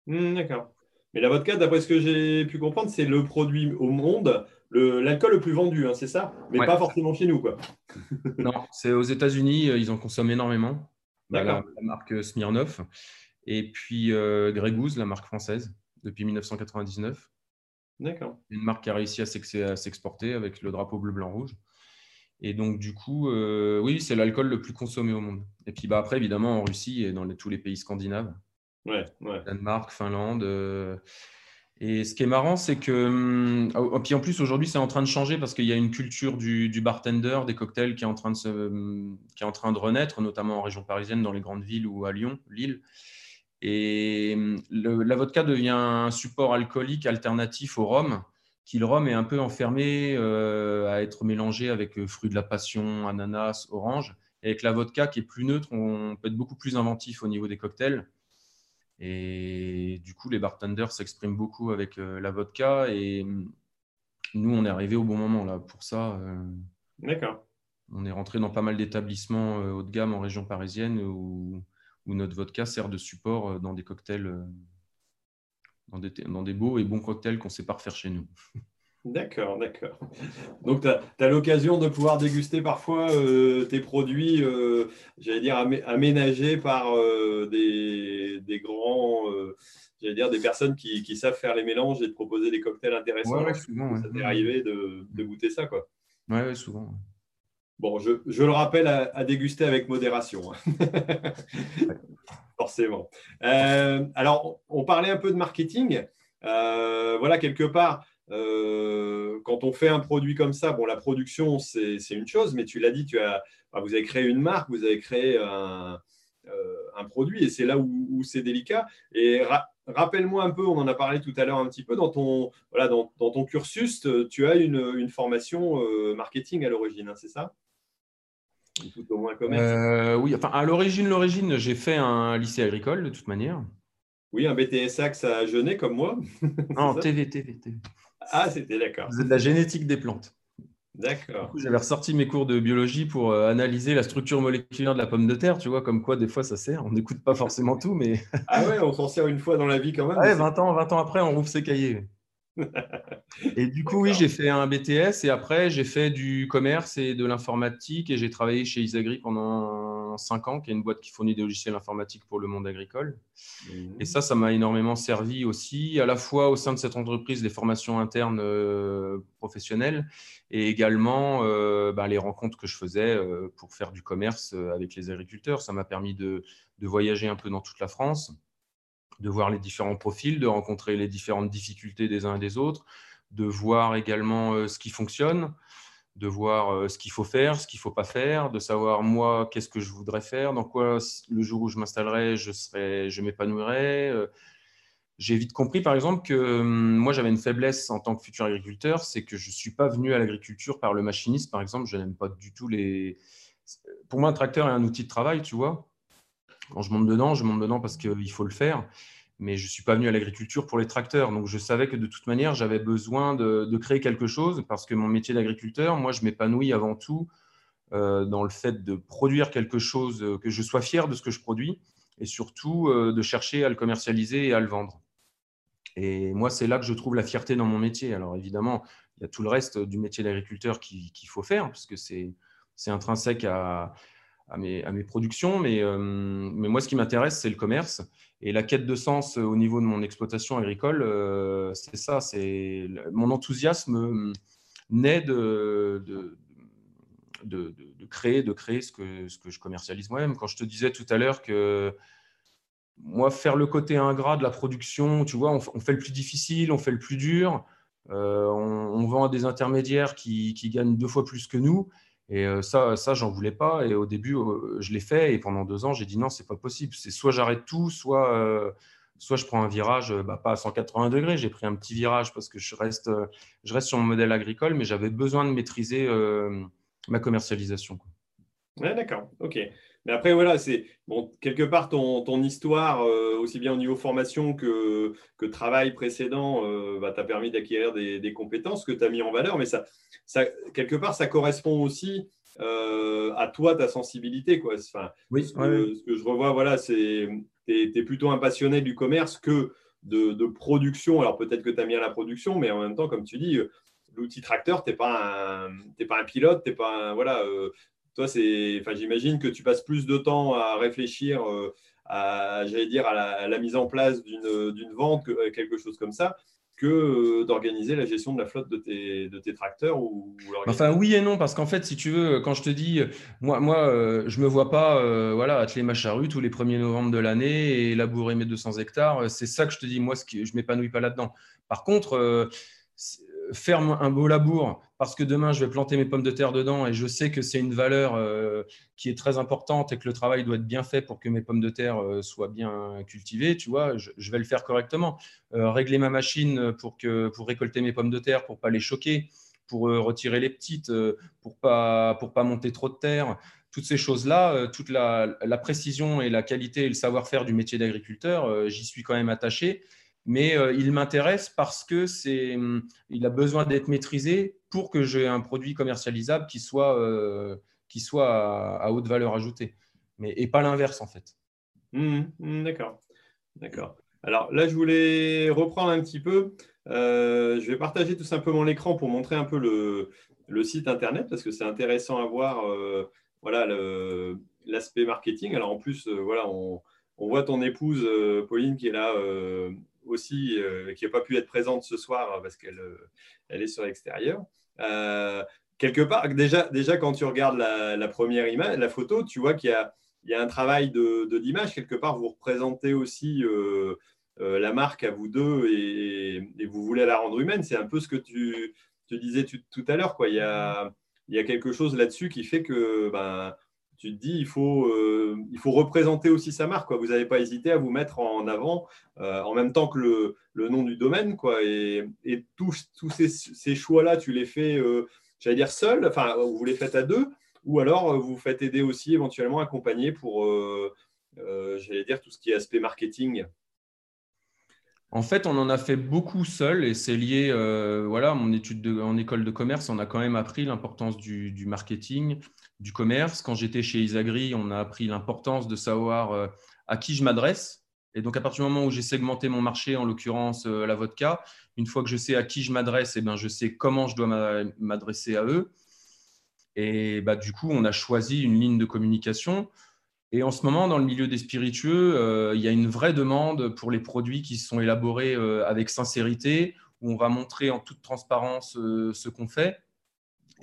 Hmm, d'accord. Mais la vodka, d'après ce que j'ai pu comprendre, c'est le produit au monde, l'alcool le, plus vendu, hein, c'est ça? Mais pas forcément chez nous. Quoi. non, c'est aux États-Unis, euh, ils en consomment énormément. La, la, marque Smirnoff. Et puis euh, la marque française, depuis 1999. D'accord. Une marque qui a réussi à s'exporter avec le drapeau bleu, blanc, rouge. Et donc, du coup, euh, oui, c'est l'alcool le plus consommé au monde. Et puis bah, après, évidemment, en Russie et dans tous les pays scandinaves. Ouais, ouais. Danemark, Finlande. Euh, et ce qui est marrant, c'est que. Hum, puis en plus, aujourd'hui, c'est en train de changer parce qu'il y a une culture du, bartender, des cocktails qui est, en train de se, hum, qui est en train de renaître, notamment en région parisienne, dans les grandes villes ou à Lyon, Lille. Et hum, la vodka devient un support alcoolique alternatif au rhum qui le rhum est un peu enfermé euh, à être mélangé avec euh, fruits de la passion, ananas, orange. Et avec la vodka qui est plus neutre, on peut être beaucoup plus inventif au niveau des cocktails. Et du coup, les bartenders s'expriment beaucoup avec euh, la vodka. Et mm, nous, on est arrivé au bon moment là pour ça. D'accord. On est rentré dans pas mal d'établissements haut de gamme en région parisienne où, où, notre vodka sert de support dans des cocktails, dans des, dans des beaux et bons cocktails qu'on ne sait pas refaire chez nous. D'accord, d'accord. Donc, tu as, l'occasion de pouvoir déguster parfois euh, tes produits, euh, j'allais dire, aménagés par euh, des, grands, j'allais dire, des personnes qui, savent faire les mélanges et de proposer des cocktails intéressants. Ouais, souvent. Ça t'est arrivé de, goûter ça, quoi. Oui, souvent. Bon, je, le rappelle à, déguster avec modération. Hein. Forcément. alors, on parlait un peu de marketing. voilà, quelque part euh, quand on fait un produit comme ça, bon, la production, c'est une chose, mais tu l'as dit, tu as, vous avez créé une marque, vous avez créé un, euh, produit, et c'est là où, c'est délicat. Et rappelle-moi un peu, on en a parlé tout à l'heure un petit peu, dans ton, voilà, dans, ton cursus, tu as une, formation euh, marketing à l'origine, hein, c'est ça? Tout au moins oui, enfin, à l'origine, l'origine, j'ai fait un lycée agricole de toute manière. Oui, un BTS Axe à Genet comme moi. non, TV, TV, TV. Ah, c'était d'accord. Vous êtes de la génétique des plantes. D'accord. J'avais ressorti mes cours de biologie pour euh, analyser la structure moléculaire de la pomme de terre, tu vois, comme quoi des fois ça sert. On n'écoute pas forcément tout, mais. ah ouais, on s'en sert une fois dans la vie quand même. Ouais, 20 ans, 20 ans après, on rouvre ses cahiers. Et du coup, oui, j'ai fait un BTS et après, j'ai fait du commerce et de l'informatique et j'ai travaillé chez Isagri pendant 5 ans, qui est une boîte qui fournit des logiciels informatiques pour le monde agricole. Mhm. Et ça, ça m'a énormément servi aussi, à la fois au sein de cette entreprise, les formations internes euh, professionnelles et également euh, bah, les rencontres que je faisais euh, pour faire du commerce avec les agriculteurs. Ça m'a permis de voyager un peu dans toute la France de voir les différents profils, de rencontrer les différentes difficultés des uns et des autres, de voir également euh, ce qui fonctionne, de voir euh, ce qu'il faut faire, ce qu'il ne faut pas faire, de savoir moi qu'est-ce que je voudrais faire, dans quoi le jour où je m'installerai, je, serai, je m'épanouirai. Euh. J'ai vite compris, par exemple, que hum, moi j'avais une faiblesse en tant que futur agriculteur, c'est que je ne suis pas venu à l'agriculture par le machiniste, par exemple. Je n'aime pas du tout les. Pour moi, un tracteur est un outil de travail, tu vois. Quand je monte dedans, je monte dedans parce qu'il faut le faire mais je ne suis pas venu à l'agriculture pour les tracteurs. Donc, je savais que de toute manière, j'avais besoin de, créer quelque chose parce que mon métier d'agriculteur, moi, je m'épanouis avant tout euh, dans le fait de produire quelque chose, euh, que je sois fier de ce que je produis et surtout euh, de chercher à le commercialiser et à le vendre. Et moi, c'est là que je trouve la fierté dans mon métier. Alors, évidemment, il y a tout le reste du métier d'agriculteur qu'il faut faire parce que c'est intrinsèque à, à mes, productions, mais, euh, mais moi, ce qui m'intéresse, c'est le commerce. Et la quête de sens au niveau de mon exploitation agricole, euh, c'est ça, c'est mon enthousiasme naît de, de, de, créer, de créer ce que, ce que je commercialise moi-même. Quand je te disais tout à l'heure que moi, faire le côté ingrat de la production, tu vois, on, fait le plus difficile, on fait le plus dur, euh, on, on, vend à des intermédiaires qui, qui, gagnent deux fois plus que nous. Et euh, ça, ça j'en voulais pas. Et au début, euh, je l'ai fait. Et pendant deux ans, j'ai dit non, c'est pas possible. C'est soit j'arrête tout, soit, euh, soit je prends un virage, bah, pas à 180 degrés. J'ai pris un petit virage parce que je reste, je reste sur mon modèle agricole, mais j'avais besoin de maîtriser ma commercialisation. D'accord. OK. Mais après, voilà, c'est bon, quelque part ton, ton histoire, euh, aussi bien au niveau formation que, que travail précédent, euh, bah, t'a permis d'acquérir des, des, compétences que tu as mis en valeur. Mais ça, ça, quelque part, ça correspond aussi euh, à toi, ta sensibilité. Quoi. Enfin, oui, ce, que, je revois, voilà, c'est tu es, plutôt un passionné du commerce que de, de production. Alors peut-être que tu as mis à la production, mais en même temps, comme tu dis, l'outil tracteur, tu n'es pas, un, pas un pilote, tu pas un, voilà, euh, toi, c'est, enfin, j'imagine que tu passes plus de temps à réfléchir euh, à, j'allais dire, à la, mise en place d'une vente, euh, quelque chose comme ça, que euh, d'organiser la gestion de la flotte de tes, de tes tracteurs ou, Enfin, oui et non, parce qu'en fait, si tu veux, quand je te dis, moi, moi je ne me vois pas voilà, atteler ma charrue tous les 1er novembre de l'année et labourer mes 200 hectares. C'est ça que je te dis, moi, ce qui, je ne m'épanouis pas là-dedans. Par contre, faire un beau labour parce que demain je vais planter mes pommes de terre dedans et je sais que c'est une valeur euh, qui est très importante et que le travail doit être bien fait pour que mes pommes de terre euh, soient bien cultivées, tu vois, je, vais le faire correctement. Euh, régler ma machine pour, que, pour récolter mes pommes de terre, pour pas les choquer, pour retirer les petites, pour pas, pour pas monter trop de terre. Toutes ces choses-là, toute la, la, précision et la qualité et le savoir-faire du métier d'agriculteur, j'y suis quand même attaché mais euh, il m'intéresse parce que c'est, hum, il a besoin d'être maîtrisé pour que j'ai un produit commercialisable qui soit, euh, qui soit à, haute valeur ajoutée, mais et pas l'inverse en fait. Mmh, mmh, d'accord, d'accord. Alors là, je voulais reprendre un petit peu. Euh, je vais partager tout simplement l'écran pour montrer un peu le, le, site internet parce que c'est intéressant à voir. Voilà l'aspect marketing. Alors en plus, voilà, on, on, voit ton épouse Pauline qui est là aussi, qui n'a pas pu être présente ce soir parce qu'elle elle est sur l'extérieur quelque part, déjà, déjà quand tu regardes la, première image, la photo, tu vois qu'il y, y a, un travail de, d'image. Quelque part, vous représentez aussi euh, euh, la marque à vous deux et, vous voulez la rendre humaine. C'est un peu ce que tu, tu disais tout à l'heure. Il, y a, il y a quelque chose là-dessus qui fait que ben, tu te dis il faut, euh, il faut représenter aussi sa marque. Vous n'avez pas hésité à vous mettre en avant en même temps que le, nom du domaine. Quoi. Et, tous, ces, choix-là, tu les fais j'allais dire seul, enfin, vous les faites à deux, ou alors euh, vous faites aider aussi éventuellement accompagner pour, euh, euh, j'allais dire, tout ce qui est aspect marketing en fait, on en a fait beaucoup seul et c'est lié, voilà, à mon étude en école de commerce, on a quand même appris l'importance du, marketing, du commerce. Quand j'étais chez Isagri, on a appris l'importance de savoir à qui je m'adresse. Et donc, à partir du moment où j'ai segmenté mon marché, en l'occurrence la vodka, une fois que je sais à qui je m'adresse, eh ben, je sais comment je dois m'adresser à eux. Et bah, du coup, on a choisi une ligne de communication. Et en ce moment, dans le milieu des spiritueux, euh, il y a une vraie demande pour les produits qui sont élaborés euh, avec sincérité, où on va montrer en toute transparence euh, ce qu'on fait.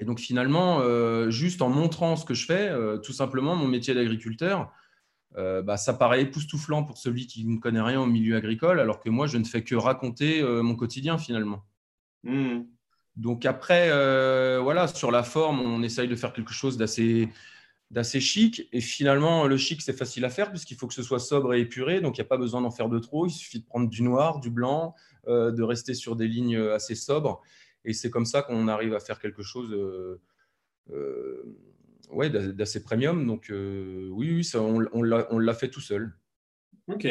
Et donc finalement, juste en montrant ce que je fais, tout simplement, mon métier d'agriculteur, euh, bah, ça paraît époustouflant pour celui qui ne connaît rien au milieu agricole, alors que moi, je ne fais que raconter euh, mon quotidien finalement. Hmm. Donc après, euh, voilà, sur la forme, on essaye de faire quelque chose d'assez d'assez chic. Et finalement, le chic, c'est facile à faire puisqu'il faut que ce soit sobre et épuré. Donc, il n'y a pas besoin d'en faire de trop. Il suffit de prendre du noir, du blanc, de rester sur des lignes assez sobres. Et c'est comme ça qu'on arrive à faire quelque chose ouais, d'assez premium. Donc, euh, oui, oui ça, on, on l'a fait tout seul. Ok.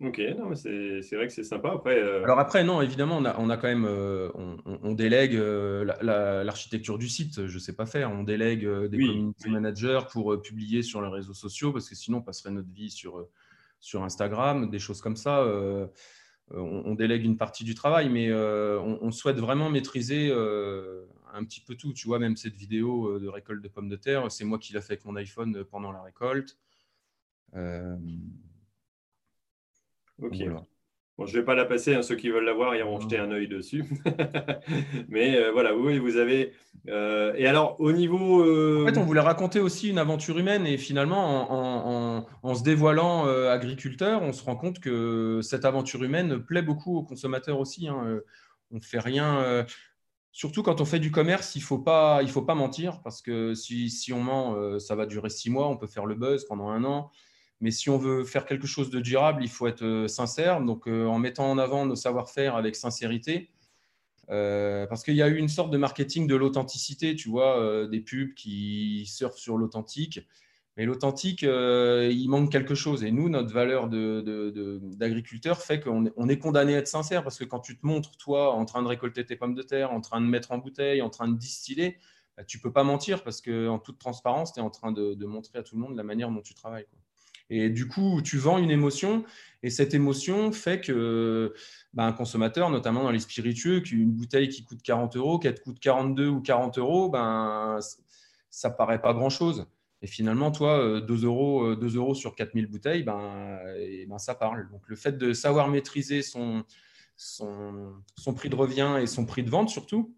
Ok, c'est vrai que c'est sympa. Après, euh, Alors après, non, évidemment, on a, on a quand même, euh, on, délègue l'architecture du site. Je ne sais pas faire. On délègue des community managers pour publier sur les réseaux sociaux parce que sinon, on passerait notre vie sur, sur Instagram, des choses comme ça. On, délègue une partie du travail, mais on, souhaite vraiment maîtriser un petit peu tout. Tu vois, même cette vidéo euh, de récolte de pommes de terre, c'est moi qui l'ai fait avec mon iPhone euh, pendant la récolte. Euh, ok. Bon, je ne vais pas la passer, hein. ceux qui veulent la voir iront jeter un œil dessus. Mais voilà, oui, vous avez. et alors, au niveau. En fait, on voulait raconter aussi une aventure humaine et finalement, en, se dévoilant agriculteur, on se rend compte que cette aventure humaine plaît beaucoup aux consommateurs aussi. Hein. On ne fait rien surtout quand on fait du commerce, il ne faut, pas, faut pas mentir parce que si, si on ment, euh, ça va durer six mois, on peut faire le buzz pendant un an. Mais si on veut faire quelque chose de durable, il faut être euh, sincère. Donc, euh, en mettant en avant nos savoir-faire avec sincérité, parce qu'il y a eu une sorte de marketing de l'authenticité, tu vois, des pubs qui surfent sur l'authentique. Mais l'authentique, euh, il manque quelque chose. Et nous, notre valeur d'agriculteur fait qu'on est, on est condamné à être sincère parce que quand tu te montres, toi, en train de récolter tes pommes de terre, en train de mettre en bouteille, en train de distiller, bah, tu ne peux pas mentir parce qu'en toute transparence, tu es en train de, montrer à tout le monde la manière dont tu travailles. Et du coup, tu vends une émotion et cette émotion fait que bah, un consommateur, notamment dans les spiritueux, une bouteille qui coûte 40 euros, qu'elle coûte 42 ou 40 euros, ben, ça paraît pas grand-chose. Et finalement, toi, 2 euh, euros, 2 euh, euros sur 4000 bouteilles, ben, et ben, ça parle. Donc, le fait de savoir maîtriser son, son, son, prix de revient et son prix de vente, surtout,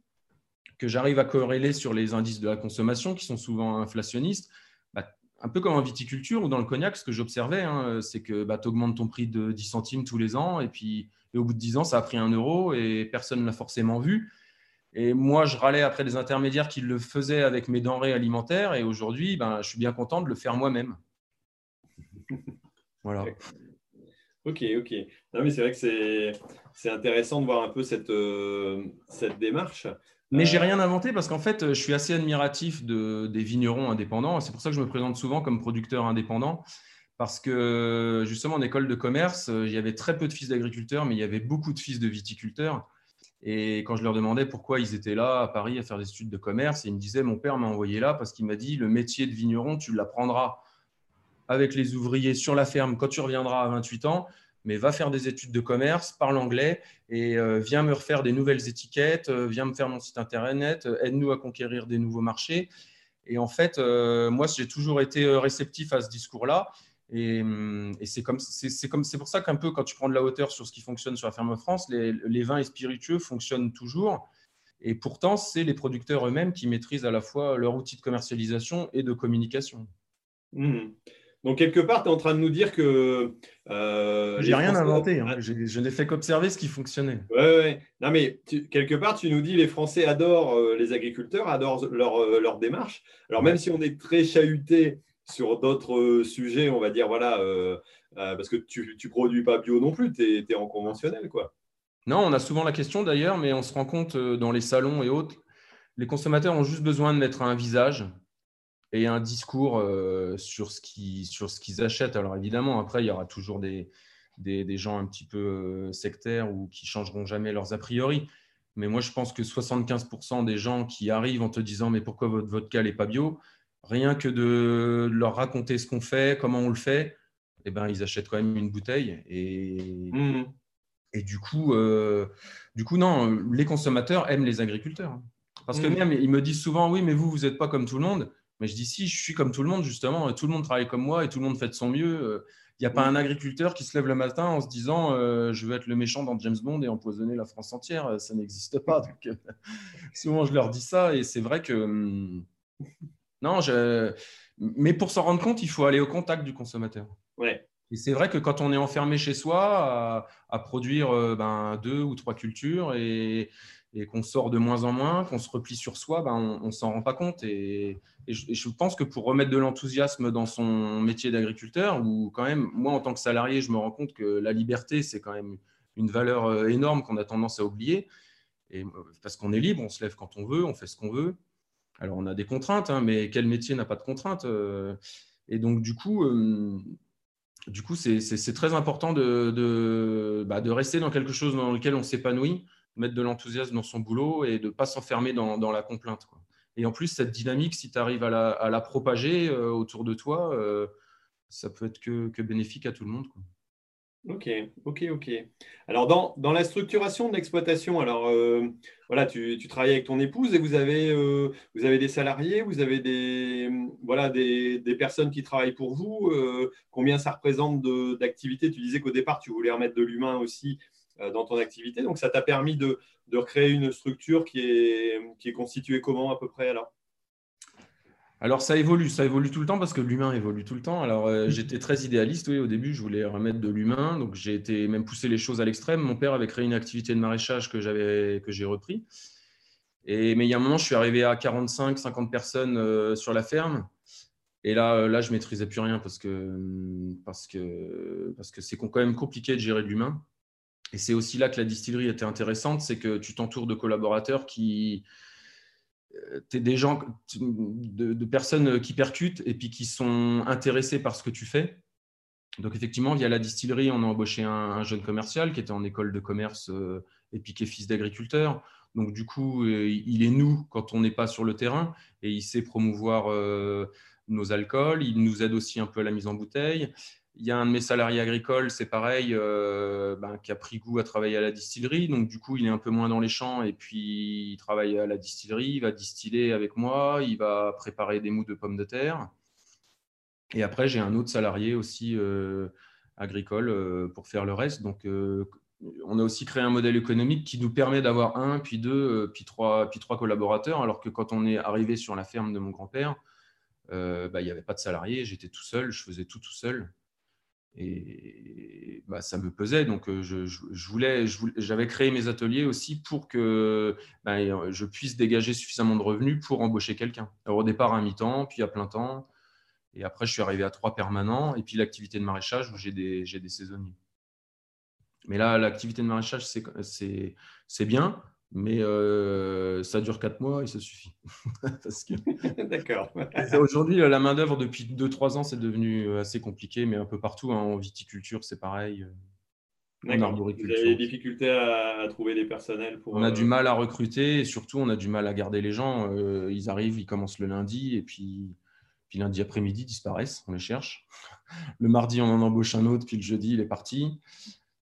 que j'arrive à corréler sur les indices de la consommation qui sont souvent inflationnistes, un peu comme en viticulture ou dans le cognac, ce que j'observais, hein, c'est que bah, tu augmentes ton prix de 10 centimes tous les ans et puis et au bout de 10 ans, ça a pris 1 euro et personne ne l'a forcément vu. Et moi, je râlais après des intermédiaires qui le faisaient avec mes denrées alimentaires. Et aujourd'hui, ben, je suis bien content de le faire moi-même. Voilà. Ok, ok. Non, mais c'est vrai que c'est intéressant de voir un peu cette, euh, cette démarche. Mais j'ai euh, rien inventé parce qu'en fait, je suis assez admiratif de, des vignerons indépendants. C'est pour ça que je me présente souvent comme producteur indépendant. Parce que justement, en école de commerce, il y avait très peu de fils d'agriculteurs, mais il y avait beaucoup de fils de viticulteurs. Et quand je leur demandais pourquoi ils étaient là à Paris à faire des études de commerce, ils me disaient Mon père m'a envoyé là parce qu'il m'a dit Le métier de vigneron, tu l'apprendras avec les ouvriers sur la ferme quand tu reviendras à 28 ans, mais va faire des études de commerce, parle anglais et euh, viens me refaire des nouvelles étiquettes, euh, viens me faire mon site internet, euh, aide-nous à conquérir des nouveaux marchés. Et en fait, moi, j'ai toujours été réceptif à ce discours-là. Et, hum, c'est comme c'est comme c'est pour ça qu'un peu quand tu prends de la hauteur sur ce qui fonctionne sur la ferme France, les, les vins et spiritueux fonctionnent toujours. Et pourtant, c'est les producteurs eux-mêmes qui maîtrisent à la fois leur outil de commercialisation et de communication. Mmh. Donc, quelque part, tu es en train de nous dire que. Euh, J'ai rien inventé. Hein. Je, n'ai fait qu'observer ce qui fonctionnait. Oui, ouais. Non, mais quelque part, tu nous dis les Français adorent euh, les agriculteurs, adorent leur, euh, leur démarche. Alors, même si on est très chahuté sur d'autres euh, sujets, on va dire, voilà, parce que tu ne produis pas bio non plus, tu es, en conventionnel, quoi. Non, on a souvent la question d'ailleurs, mais on se rend compte dans les salons et autres, les consommateurs ont juste besoin de mettre un visage et un discours euh, sur ce qu'ils achètent. Alors évidemment, après, il y aura toujours des, des, gens un petit peu euh, sectaires ou qui changeront jamais leurs a priori. Mais moi, je pense que 75% des gens qui arrivent en te disant mais pourquoi votre vodka n'est pas bio, rien que de leur raconter ce qu'on fait, comment on le fait, eh ben, ils achètent quand même une bouteille. Et, mmh. et du, coup, euh, du coup, non, les consommateurs aiment les agriculteurs. Parce que mmh. même, ils me disent souvent, oui, mais vous, vous n'êtes pas comme tout le monde. Mais je dis si, je suis comme tout le monde, justement, tout le monde travaille comme moi et tout le monde fait de son mieux. Il n'y a pas un agriculteur qui se lève le matin en se disant euh, je veux être le méchant dans James Bond et empoisonner la France entière. Ça n'existe pas. Donc, euh, souvent, je leur dis ça et c'est vrai que. Hum, non, je... mais pour s'en rendre compte, il faut aller au contact du consommateur. Ouais. Et c'est vrai que quand on est enfermé chez soi à, produire euh, ben, deux ou trois cultures et, et qu'on sort de moins en moins, qu'on se replie sur soi, ben, on ne s'en rend pas compte. Et, je, pense que pour remettre de l'enthousiasme dans son métier d'agriculteur, ou quand même, moi en tant que salarié, je me rends compte que la liberté, c'est quand même une valeur euh, énorme qu'on a tendance à oublier. Et, euh, parce qu'on est libre, on se lève quand on veut, on fait ce qu'on veut. Alors on a des contraintes, hein, mais quel métier n'a pas de contraintes euh? Et donc du coup, du coup, c'est très important bah, de, rester dans quelque chose dans lequel on s'épanouit mettre de l'enthousiasme dans son boulot et de ne pas s'enfermer dans, la complainte. Et en plus, cette dynamique, si tu arrives à la, propager euh, autour de toi, euh, ça peut être que, bénéfique à tout le monde. Ok, ok, ok. Alors, dans, dans la structuration de l'exploitation, alors euh, voilà, tu, tu, travailles avec ton épouse et vous avez, vous avez des salariés, vous avez des, voilà, des, des personnes qui travaillent pour vous. combien ça représente d'activités Tu disais qu'au départ, tu voulais remettre de l'humain aussi dans ton activité. Donc, ça t'a permis de, de, recréer une structure qui est, qui est constituée comment à peu près alors? Alors ça évolue, ça évolue tout le temps parce que l'humain évolue tout le temps. Alors euh, j'étais très idéaliste, oui, au début je voulais remettre de l'humain, donc j'ai été même poussé les choses à l'extrême. Mon père avait créé une activité de maraîchage que j'avais que j'ai repris. Et mais il y a un moment, je suis arrivé à 45, 50 personnes euh, sur la ferme. Et là, là, je maîtrisais plus rien parce que parce que parce que c'est quand même compliqué de gérer de l'humain. Et c'est aussi là que la distillerie était intéressante, c'est que tu t'entoures de collaborateurs qui, euh, es des gens, de, personnes qui percutent et puis qui sont intéressés par ce que tu fais. Donc effectivement, via la distillerie, on a embauché un, jeune commercial qui était en école de commerce euh, et puis qui est fils d'agriculteur. Donc du coup, euh, il est nous quand on n'est pas sur le terrain et il sait promouvoir nos alcools. Il nous aide aussi un peu à la mise en bouteille. Il y a un de mes salariés agricoles, c'est pareil, euh, ben, qui a pris goût à travailler à la distillerie. Donc, du coup, il est un peu moins dans les champs et puis il travaille à la distillerie. Il va distiller avec moi. Il va préparer des mous de pommes de terre. Et après, j'ai un autre salarié aussi euh, agricole euh, pour faire le reste. Donc, on a aussi créé un modèle économique qui nous permet d'avoir un, puis deux, puis trois, puis trois collaborateurs. Alors que quand on est arrivé sur la ferme de mon grand-père, bah, il n'y avait pas de salariés. J'étais tout seul. Je faisais tout tout seul. Et bah, ça me pesait. Donc, euh, je, voulais, j'avais créé mes ateliers aussi pour que bah, je puisse dégager suffisamment de revenus pour embaucher quelqu'un. au départ, à mi-temps, puis à plein temps. Et après, je suis arrivé à trois permanents. Et puis, l'activité de maraîchage où j'ai des, des saisonniers. Mais là, l'activité de maraîchage, c'est bien mais euh, ça dure quatre mois et ça suffit. D'accord. Aujourd'hui, la main-d'œuvre, depuis 2-3 ans, c'est devenu assez compliqué, mais un peu partout. Hein, en viticulture, c'est pareil. en arboriculture. Vous avez des difficultés à, trouver des personnels pour. On a du mal à recruter et surtout on a du mal à garder les gens. ils arrivent, ils commencent le lundi et puis, puis lundi après-midi ils disparaissent. On les cherche. Le mardi on en embauche un autre, puis le jeudi il est parti.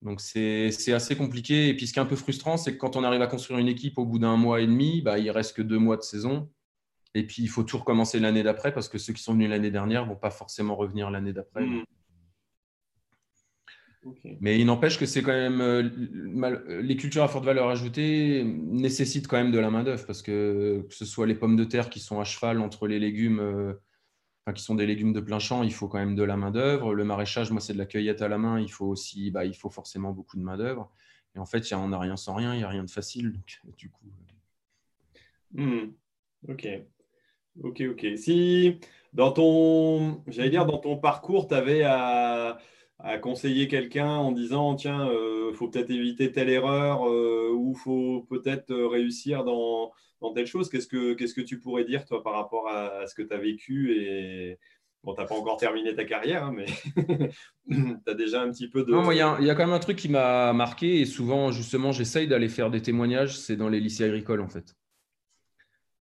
Donc c'est assez compliqué. Et puis ce qui est un peu frustrant, c'est que quand on arrive à construire une équipe au bout d'un mois et demi, bah, il reste que deux mois de saison. Et puis il faut tout recommencer l'année d'après parce que ceux qui sont venus l'année dernière ne vont pas forcément revenir l'année d'après. Hmm. Mais il n'empêche que c'est quand même euh, les cultures à forte valeur ajoutée nécessitent quand même de la main d'œuvre parce que que ce soit les pommes de terre qui sont à cheval entre les légumes qui sont des légumes de plein champ, il faut quand même de la main-d'œuvre. Le maraîchage, moi, c'est de la cueillette à la main, il faut aussi, bah, il faut forcément beaucoup de main-d'œuvre. Et en fait, on n'a rien sans rien, il n'y a rien de facile. Donc, du coup. Euh. Hmm. Ok. Ok, ok. Si dans ton, j'allais dire, dans ton parcours, tu avais à, conseiller quelqu'un en disant tiens, il euh, faut peut-être éviter telle erreur euh, ou faut peut-être réussir dans telle chose. Qu'est-ce que, tu pourrais dire, toi, par rapport à, ce que tu as vécu et... Bon, tu n'as pas encore terminé ta carrière, hein, mais tu as déjà un petit peu de. Il y, y a quand même un truc qui m'a marqué et souvent, justement, j'essaye d'aller faire des témoignages, c'est dans les lycées agricoles, en fait.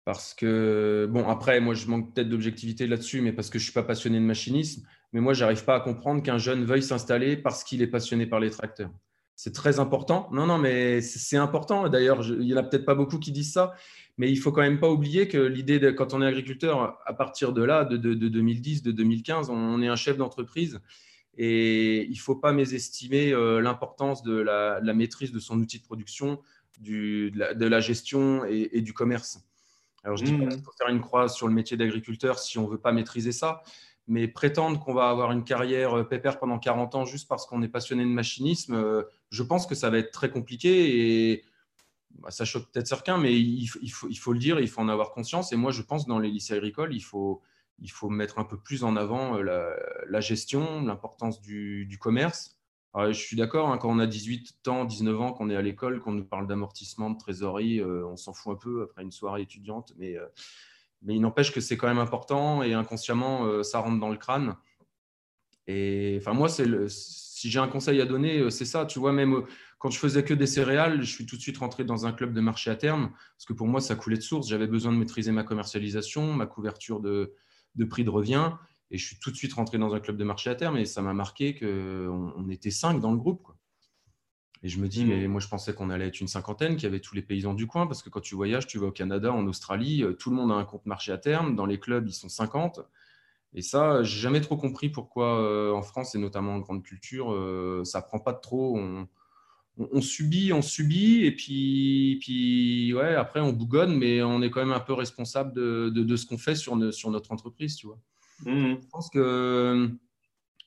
Parce que, bon, après, moi, je manque peut-être d'objectivité là-dessus, mais parce que je ne suis pas passionné de machinisme. Mais moi, j'arrive pas à comprendre qu'un jeune veuille s'installer parce qu'il est passionné par les tracteurs. C'est très important. Non, non, mais c'est important. D'ailleurs, il n'y en a peut-être pas beaucoup qui disent ça. Mais il faut quand même pas oublier que l'idée, de, quand on est agriculteur, à partir de là, de, 2010, de 2015, on est un chef d'entreprise. Et il ne faut pas mésestimer euh, l'importance de la, maîtrise de son outil de production, du, de, la, gestion et, du commerce. Alors, je dis pas mmh. qu'il faut faire une croix sur le métier d'agriculteur si on ne veut pas maîtriser ça, mais prétendre qu'on va avoir une carrière euh, pépère pendant 40 ans juste parce qu'on est passionné de machinisme, euh, je pense que ça va être très compliqué et bah, ça choque peut-être certains, mais il, faut, il, faut, le dire, il faut en avoir conscience. Et moi, je pense que dans les lycées agricoles, il faut, il faut mettre un peu plus en avant euh, la, gestion, l'importance du, commerce. Je suis d'accord, hein, quand on a 18 ans, 19 ans, qu'on est à l'école, qu'on nous parle d'amortissement, de trésorerie, euh, on s'en fout un peu après une soirée étudiante, mais, euh, il n'empêche que c'est quand même important et inconsciemment, ça rentre dans le crâne. Et enfin, moi, si j'ai un conseil à donner, c'est ça. Tu vois, même quand je faisais que des céréales, je suis tout de suite rentré dans un club de marché à terme, parce que pour moi, ça coulait de source. J'avais besoin de maîtriser ma commercialisation, ma couverture de, prix de revient, et je suis tout de suite rentré dans un club de marché à terme, et ça m'a marqué qu'on on était cinq dans le groupe. Et je me dis, mais moi, je pensais qu'on allait être une cinquantaine, qu'il y avait tous les paysans du coin, parce que quand tu voyages, tu vas au Canada, en Australie, euh, tout le monde a un compte marché à terme. Dans les clubs, ils sont 50. Et ça, j'ai jamais trop compris pourquoi euh, en France et notamment en grande culture, euh, ça prend pas de trop. On, on, subit, on subit, et puis, puis ouais, après on bougonne, mais on est quand même un peu responsable de, ce qu'on fait sur, sur, notre entreprise, tu vois. Mmh. Je pense que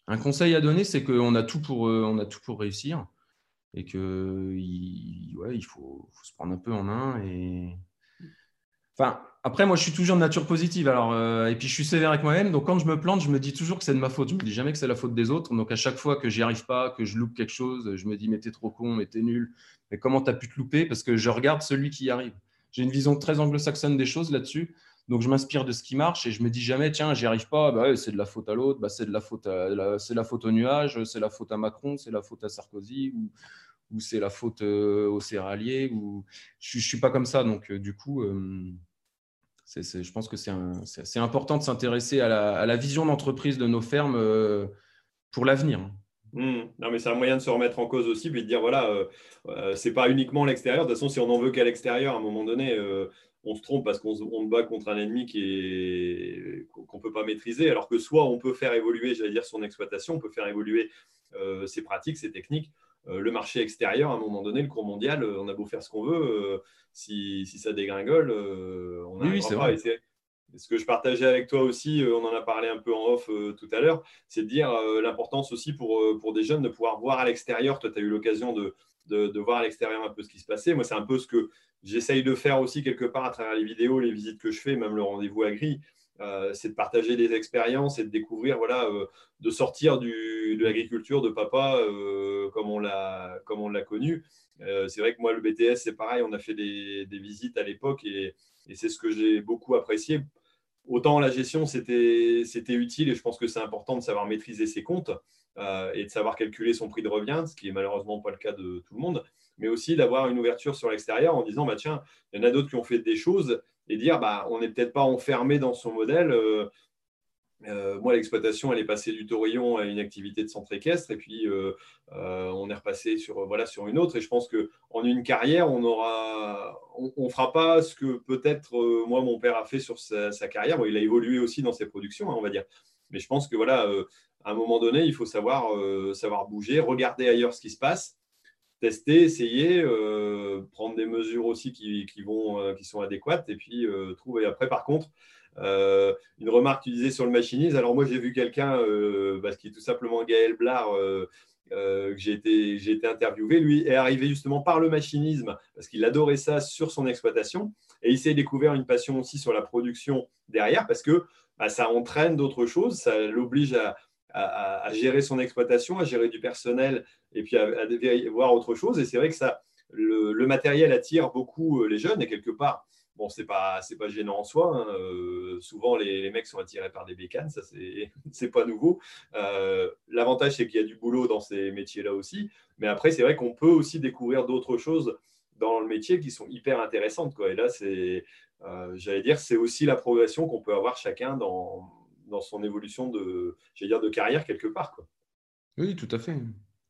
un conseil à donner, c'est qu'on a tout pour, euh, on a tout pour réussir, et que il, ouais, il faut, faut, se prendre un peu en main et Enfin, après, moi, je suis toujours de nature positive. Alors, euh, et puis, je suis sévère avec moi-même. Donc, quand je me plante, je me dis toujours que c'est de ma faute. Je me dis jamais que c'est la faute des autres. Donc, à chaque fois que j'y arrive pas, que je loupe quelque chose, je me dis, mais t'es trop con, mais t'es nul. Mais comment t'as pu te louper? Parce que je regarde celui qui y arrive. J'ai une vision très anglo-saxonne des choses là-dessus. Donc, je m'inspire de ce qui marche et je me dis jamais, tiens, j'y arrive pas, bah, c'est de la faute à l'autre, bah, c'est de la faute, à, c'est la faute au nuage, c'est la faute à Macron, c'est la faute à Sarkozy ou, ou c'est la faute euh, aux céréaliers. Ou... Je, ne suis pas comme ça. Donc, euh, du coup, je pense que c'est important de s'intéresser à, la, vision d'entreprise de nos fermes euh, pour l'avenir. Mmh. Non, mais c'est un moyen de se remettre en cause aussi, puis de dire voilà, euh, euh, c'est pas uniquement l'extérieur. De toute façon, si on n'en veut qu'à l'extérieur, à un moment donné, on se trompe parce qu'on se bat contre un ennemi qui qu'on ne peut pas maîtriser. Alors que soit on peut faire évoluer, j'allais dire, son exploitation, on peut faire évoluer ses pratiques, ses techniques. le marché extérieur, à un moment donné, le cours mondial, on a beau faire ce qu'on veut, si, ça dégringole, euh, on a oui, c'est vrai. ce que je partageais avec toi aussi, euh, on en a parlé un peu en off euh, tout à l'heure, c'est de dire l'importance aussi pour, pour des jeunes de pouvoir voir à l'extérieur. Toi, tu as eu l'occasion de, de, voir à l'extérieur un peu ce qui se passait. Moi, c'est un peu ce que j'essaye de faire aussi quelque part à travers les vidéos, les visites que je fais, même le rendez-vous à gris. c'est de partager des expériences et de découvrir, voilà, de sortir de l'agriculture de papa comme on l'a connu euh, c'est vrai que moi, le BTS, c'est pareil, on a fait des, visites à l'époque et, c'est ce que j'ai beaucoup apprécié. autant la gestion, c'était utile et je pense que c'est important de savoir maîtriser ses comptes et de savoir calculer son prix de revient, ce qui est malheureusement pas le cas de tout le monde, mais aussi d'avoir une ouverture sur l'extérieur en disant, bah, tiens, il y en a d'autres qui ont fait des choses et dire, bah, on n'est peut-être pas enfermé dans son modèle. Euh, moi, l'exploitation, elle est passée du taurillon à une activité de centre équestre, et puis euh, euh, on est repassé sur, voilà, sur une autre. Et je pense qu'en une carrière, on aura, on, fera pas ce que peut-être moi, mon père a fait sur sa, carrière. il a évolué aussi dans ses productions, hein, on va dire. Mais je pense que voilà, à un moment donné, il faut savoir, savoir bouger, regarder ailleurs ce qui se passe, tester, essayer, prendre des mesures aussi qui, qui sont adéquates, et puis trouver. Après, par contre, euh, une remarque que tu disais sur le machinisme. Alors moi, j'ai vu quelqu'un, euh, bah, qui est tout simplement Gaël Blard, euh, que j'ai été, été, interviewé. Lui est arrivé justement par le machinisme parce qu'il adorait ça sur son exploitation. Et il s'est découvert une passion aussi sur la production derrière parce que bah, ça entraîne d'autres choses. Ça l'oblige à, à, gérer son exploitation, à gérer du personnel et puis à, voir autre chose. Et c'est vrai que ça, le, matériel attire beaucoup les jeunes et quelque part, Bon, c'est pas pas gênant en soi. Hein. Euh, souvent, les, mecs sont attirés par des bécanes, ça c'est c'est pas nouveau. Euh, l'avantage c'est qu'il y a du boulot dans ces métiers-là aussi, mais après c'est vrai qu'on peut aussi découvrir d'autres choses dans le métier qui sont hyper intéressantes. Et là c'est euh, j'allais dire c'est aussi la progression qu'on peut avoir chacun dans dans son évolution de dire de carrière quelque part quoi. Oui, tout à fait.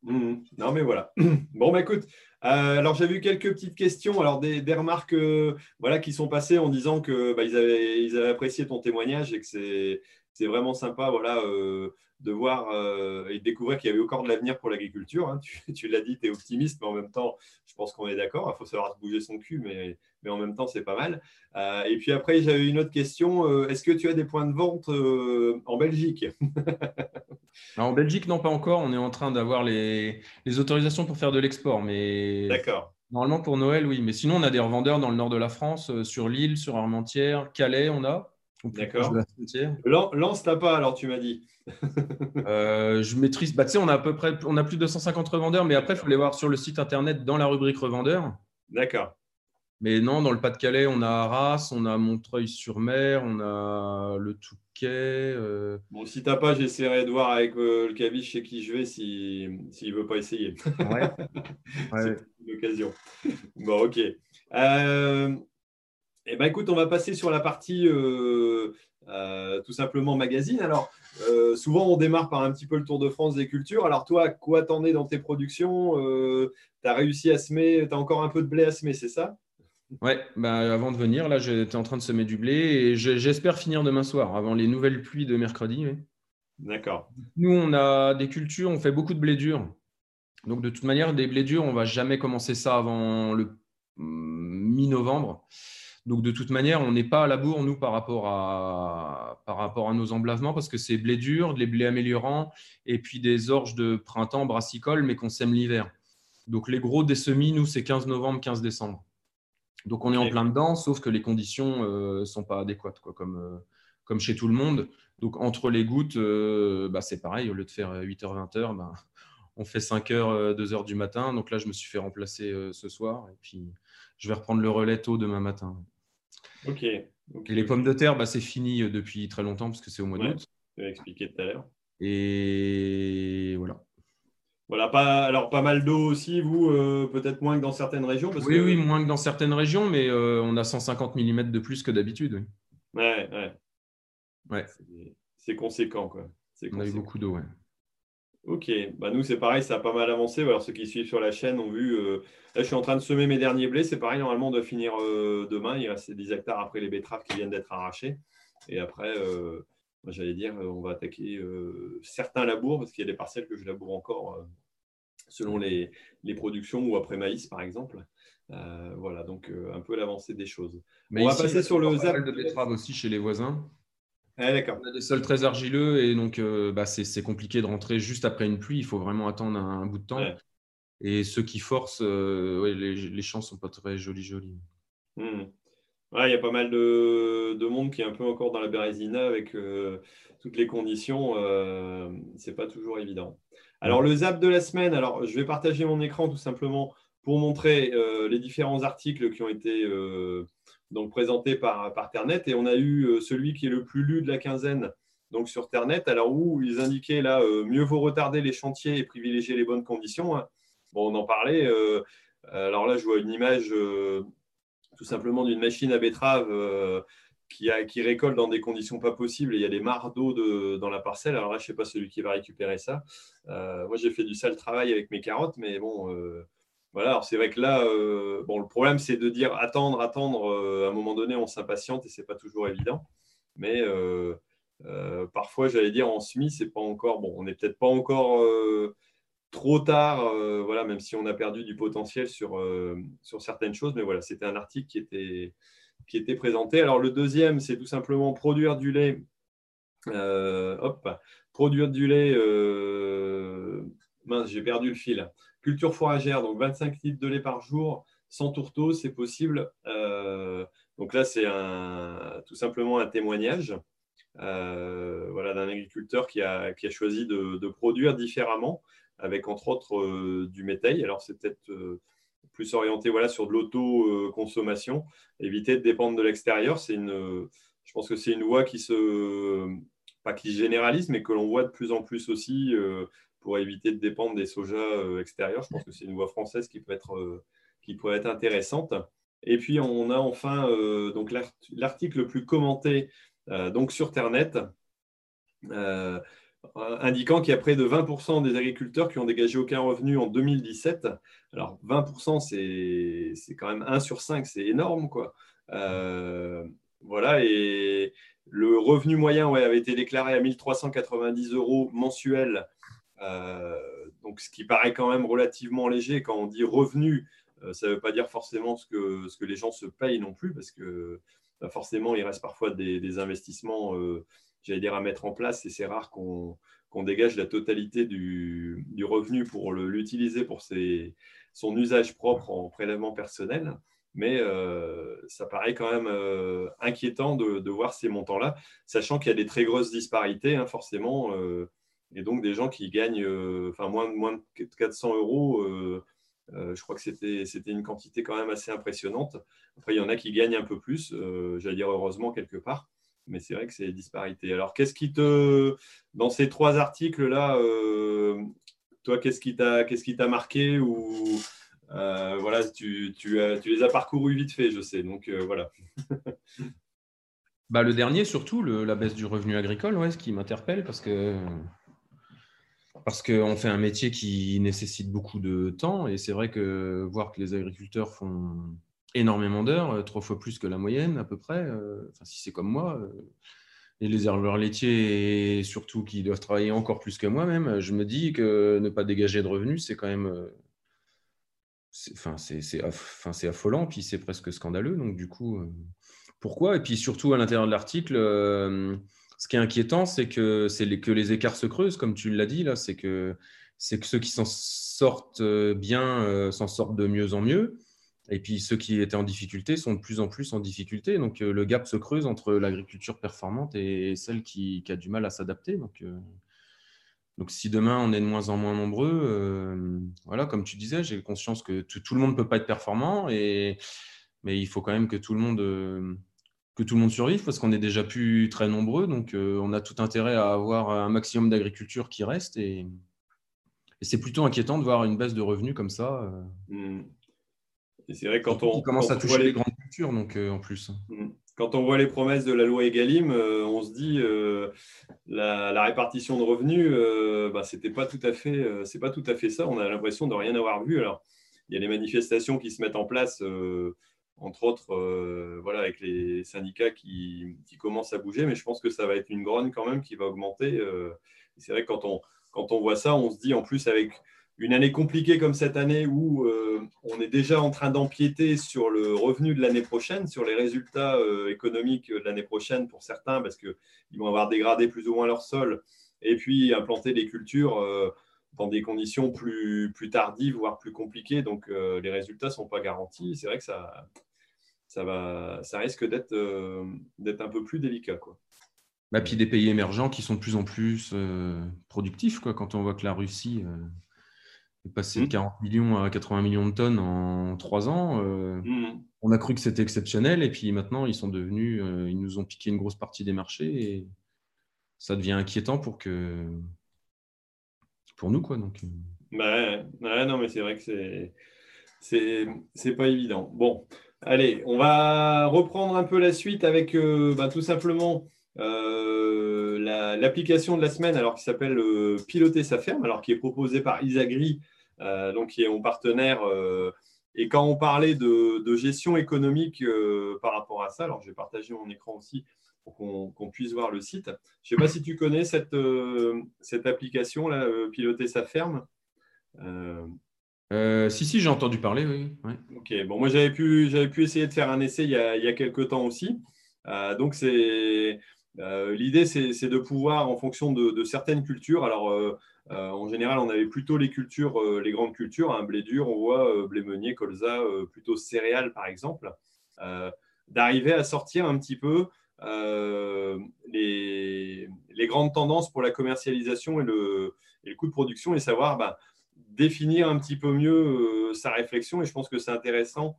Mmh. Non, mais voilà. Bon, bah, écoute, euh, alors j'ai vu quelques petites questions, alors des, remarques euh, voilà, qui sont passées en disant que bah, ils, avaient, ils, avaient, apprécié ton témoignage et que c'est vraiment sympa voilà, euh, de voir et de découvrir qu'il y avait encore de l'avenir pour l'agriculture. Hein. Tu, tu l'as dit, tu es optimiste, mais en même temps, je pense qu'on est d'accord. Il faut savoir se bouger son cul, mais, mais en même temps, c'est pas mal. et puis après, j'avais une autre question. Est-ce que tu as des points de vente en Belgique? En Belgique, non, pas encore. On est en train d'avoir les, autorisations pour faire de l'export. Mais D'accord. Normalement, pour Noël, oui. Mais sinon, on a des revendeurs dans le nord de la France, euh, sur Lille, sur Armentières, Calais, on a. D'accord. Lance, t'as pas, alors tu m'as dit. Euh, je maîtrise. Bah, tu sais, on a à peu près, on a plus de 250 revendeurs, mais après, il faut les voir sur le site internet dans la rubrique revendeurs. D'accord. Mais non, dans le Pas-de-Calais, on a Arras, on a Montreuil-sur-Mer, on a le Touquet. Euh. Bon, si t'as pas, j'essaierai de voir avec euh, le caviche chez qui je vais s'il ne veut pas essayer. Ouais. C'est une occasion. Bon, ok. Euh, eh ben, écoute, on va passer sur la partie tout simplement magazine. Alors, souvent, on démarre par un petit peu le Tour de France des cultures. Alors, toi, quoi t'en es dans tes productions? Tu as réussi à semer, tu as encore un peu de blé à semer, c'est ça? Ouais, bah avant de venir, là, j'étais en train de semer du blé et j'espère finir demain soir, avant les nouvelles pluies de mercredi. D'accord. Nous, on a des cultures, on fait beaucoup de blé dur. Donc, de toute manière, des blés durs, on va jamais commencer ça avant le mm, mi-novembre. Donc, de toute manière, on n'est pas à la bourre, nous, par rapport à, par rapport à nos emblavements, parce que c'est blé dur, des blés améliorants, et puis des orges de printemps brassicoles, mais qu'on sème l'hiver. Donc, les gros des semis, nous, c'est 15 novembre, 15 décembre. Donc on est en plein dedans, sauf que les conditions ne euh, sont pas adéquates, quoi, comme, euh, comme chez tout le monde. Donc entre les gouttes, euh, bah, c'est pareil, au lieu de faire 8h, 20h, bah, on fait 5h, 2h du matin. Donc là, je me suis fait remplacer ce soir. Et puis, je vais reprendre le relais tôt demain matin. Ok. Et les pommes de terre, bah, c'est fini depuis très longtemps parce que c'est au mois d'août. Tu l'as expliqué tout à l'heure. Et voilà. Voilà, pas, alors pas mal d'eau aussi, vous, euh, peut-être moins que dans certaines régions parce Oui, oui, moins que dans certaines régions, mais euh, on a 150 mm de plus que d'habitude. Oui. Ouais, ouais. ouais. C'est conséquent, quoi. On a eu beaucoup d'eau, ouais. Ok, bah nous c'est pareil, ça a pas mal avancé. Alors ceux qui suivent sur la chaîne ont vu. Euh, là, je suis en train de semer mes derniers blés. C'est pareil, normalement, on doit finir demain. Il reste 10 hectares après les betteraves qui viennent d'être arrachées. Et après, j'allais dire, euh, on va attaquer euh, certains labours, parce qu'il y a des parcelles que je laboure encore euh, selon les, productions ou après maïs, par exemple. voilà, donc un peu l'avancée des choses. Mais on va passer sur le zap. de betterave aussi chez les voisins. Ah, d'accord. On a des sols très argileux et donc bah, c'est compliqué de rentrer juste après une pluie. Il faut vraiment attendre un, bout de temps. Et ceux qui forcent, les, champs ne sont pas très jolis, jolis. Hmm il y a pas mal de, monde qui est un peu encore dans la Bérésina avec euh, toutes les conditions. Euh, Ce n'est pas toujours évident. Alors, le zap de la semaine, alors je vais partager mon écran tout simplement pour montrer euh, les différents articles qui ont été donc présenté par, par. Et on a eu celui qui est le plus lu de la quinzaine, donc sur Ternet, alors où ils indiquaient là, mieux vaut retarder les chantiers et privilégier les bonnes conditions. Hein. Bon, on en parlait. alors là, je vois une image tout simplement d'une machine à betterave qui, récolte dans des conditions pas possibles il y a des mares d'eau de, dans la parcelle. Alors là, je ne sais pas celui qui va récupérer ça. Euh, moi, j'ai fait du sale travail avec mes carottes, mais bon, euh, voilà. Alors c'est vrai que là, euh, bon, le problème, c'est de dire attendre, attendre. à un moment donné, on s'impatiente et c'est pas toujours évident. Mais parfois, j'allais dire en semi, c'est pas encore bon. On n'est peut-être pas encore trop tard, voilà, même si on a perdu du potentiel sur, sur certaines choses. Mais voilà, c'était un article qui était qui était présenté. Alors le deuxième, c'est tout simplement produire du lait. Euh, hop, produire du lait. Euh, mince, j'ai perdu le fil. Culture fourragère, donc 25 litres de lait par jour, sans tourteau, c'est possible. Euh, donc là, c'est tout simplement un témoignage voilà, d'un agriculteur qui a, qui a choisi de, produire différemment, avec entre autres du métail. Alors c'est peut-être plus orienté voilà, sur de l'auto-consommation, éviter de dépendre de l'extérieur. C'est une, je pense que c'est une voie qui se, pas qui généralise, mais que l'on voit de plus en plus aussi euh, pour éviter de dépendre des sojas euh, extérieurs. Je pense que c'est une voie française qui peut être, euh, qui pourrait être intéressante. Et puis on a enfin donc l'article le plus commenté donc sur Ternet. Euh, indiquant qu'il y a près de 20% des agriculteurs qui ont dégagé aucun revenu en 2017. Alors 20%, c'est quand même 1 sur 5, c'est énorme. Quoi. Euh, voilà, et le revenu moyen avait été déclaré à 1390 euros mensuels, euh, donc ce qui paraît quand même relativement léger. Quand on dit revenu, ça ne veut pas dire forcément ce que, ce que les gens se payent non plus, parce que bah, forcément, il reste parfois des, investissements j'allais dire, à mettre en place. Et c'est rare qu'on dégage la totalité du, revenu pour l'utiliser pour son usage propre en prélèvement personnel. Mais euh, ça paraît quand même euh, inquiétant de, voir ces montants-là, sachant qu'il y a des très grosses disparités, hein, forcément. Euh, et donc des gens qui gagnent enfin, moins, moins de 400 euros. je crois que c'était une quantité quand même assez impressionnante. Après, il y en a qui gagnent un peu plus, j'allais dire heureusement quelque part mais c'est vrai que c'est des disparités. Alors, qu'est-ce qui te, dans ces trois articles-là, euh, toi, qu'est-ce qui t'a, marqué ou euh, voilà, tu, tu, les as parcourus vite fait, je sais. Donc euh, voilà. bah, le dernier, surtout, la baisse du revenu agricole, ouais, ce qui m'interpelle parce que parce qu'on fait un métier qui nécessite beaucoup de temps et c'est vrai que voir que les agriculteurs font énormément d'heures, euh, trois fois plus que la moyenne à peu près, euh, enfin, si c'est comme moi. Euh, et les éleveurs laitiers, et surtout qui doivent travailler encore plus que moi-même, je me dis que ne pas dégager de revenus, c'est quand même. Enfin, c'est affolant, puis c'est presque scandaleux. Donc, du coup, pourquoi? Et puis surtout, à l'intérieur de l'article, ce qui est inquiétant, c'est que, les, que les écarts se creusent, comme tu l'as dit là, c'est que, que ceux qui s'en sortent bien s'en sortent de mieux en mieux. Et puis ceux qui étaient en difficulté sont de plus en plus en difficulté. Donc euh, le gap se creuse entre l'agriculture performante et celle qui, a du mal à s'adapter. Donc, euh, donc si demain on est de moins en moins nombreux, euh, voilà, comme tu disais, j'ai conscience que tout, le monde ne peut pas être performant, et, mais il faut quand même que tout le monde, que tout le monde survive parce qu'on est déjà plus très nombreux. Donc on a tout intérêt à avoir un maximum d'agriculture qui reste. Et, c'est plutôt inquiétant de voir une baisse de revenus comme ça. Mmh c'est vrai quand on, commence à toucher les... grandes cultures, donc euh, en plus. Mm. Quand on voit les promesses de la loi Egalim, euh, on se dit euh, la, répartition de revenus, bah, c'était pas tout à fait, c'est pas tout à fait ça. On a l'impression de rien avoir vu. Alors, il y a les manifestations qui se mettent en place, entre autres, voilà, avec les syndicats qui, qui, commencent à bouger, mais je pense que ça va être une grogne quand même qui va augmenter. c'est vrai que quand on, quand on voit ça, on se dit en plus avec une année compliquée comme cette année où euh, on est déjà en train d'empiéter sur le revenu de l'année prochaine, sur les résultats euh, économiques de l'année prochaine pour certains, parce qu'ils vont avoir dégradé plus ou moins leur sol, et puis implanter des cultures euh, dans des conditions plus, plus tardives, voire plus compliquées. Donc les résultats ne sont pas garantis. C'est vrai que ça, ça, va, ça risque d'être d'être un peu plus délicat. Quoi. Bah, puis des pays émergents qui sont de plus en plus productifs, quoi, quand on voit que la Russie passer de 40 mmh. millions à 80 millions de tonnes en trois ans. Mmh. On a cru que c'était exceptionnel et puis maintenant ils sont devenus, ils nous ont piqué une grosse partie des marchés et ça devient inquiétant pour que pour nous quoi. Donc. Bah, non mais c'est vrai que c'est c'est pas évident. Bon, allez, on va reprendre un peu la suite avec bah, tout simplement l'application de la semaine, alors qui s'appelle euh, Piloter sa ferme, alors qui est proposée par Isagri, euh, donc qui est mon partenaire. Euh, et quand on parlait de, gestion économique par rapport à ça, alors j'ai partagé mon écran aussi pour qu'on puisse voir le site. Je ne sais pas si tu connais cette, cette application là, Piloter sa ferme. Si, si, j'ai entendu parler, oui. Ok, bon, moi j'avais pu, pu essayer de faire un essai il y a, il y a quelques temps aussi. donc c'est euh, l'idée, c'est de pouvoir, en fonction de, certaines cultures, alors euh, euh, en général, on avait plutôt les cultures, les grandes cultures, hein, blé dur, on voit blé meunier, colza, plutôt céréales par exemple, d'arriver à sortir un petit peu les, grandes tendances pour la commercialisation et le, coût de production et savoir bah, définir un petit peu mieux sa réflexion. Et je pense que c'est intéressant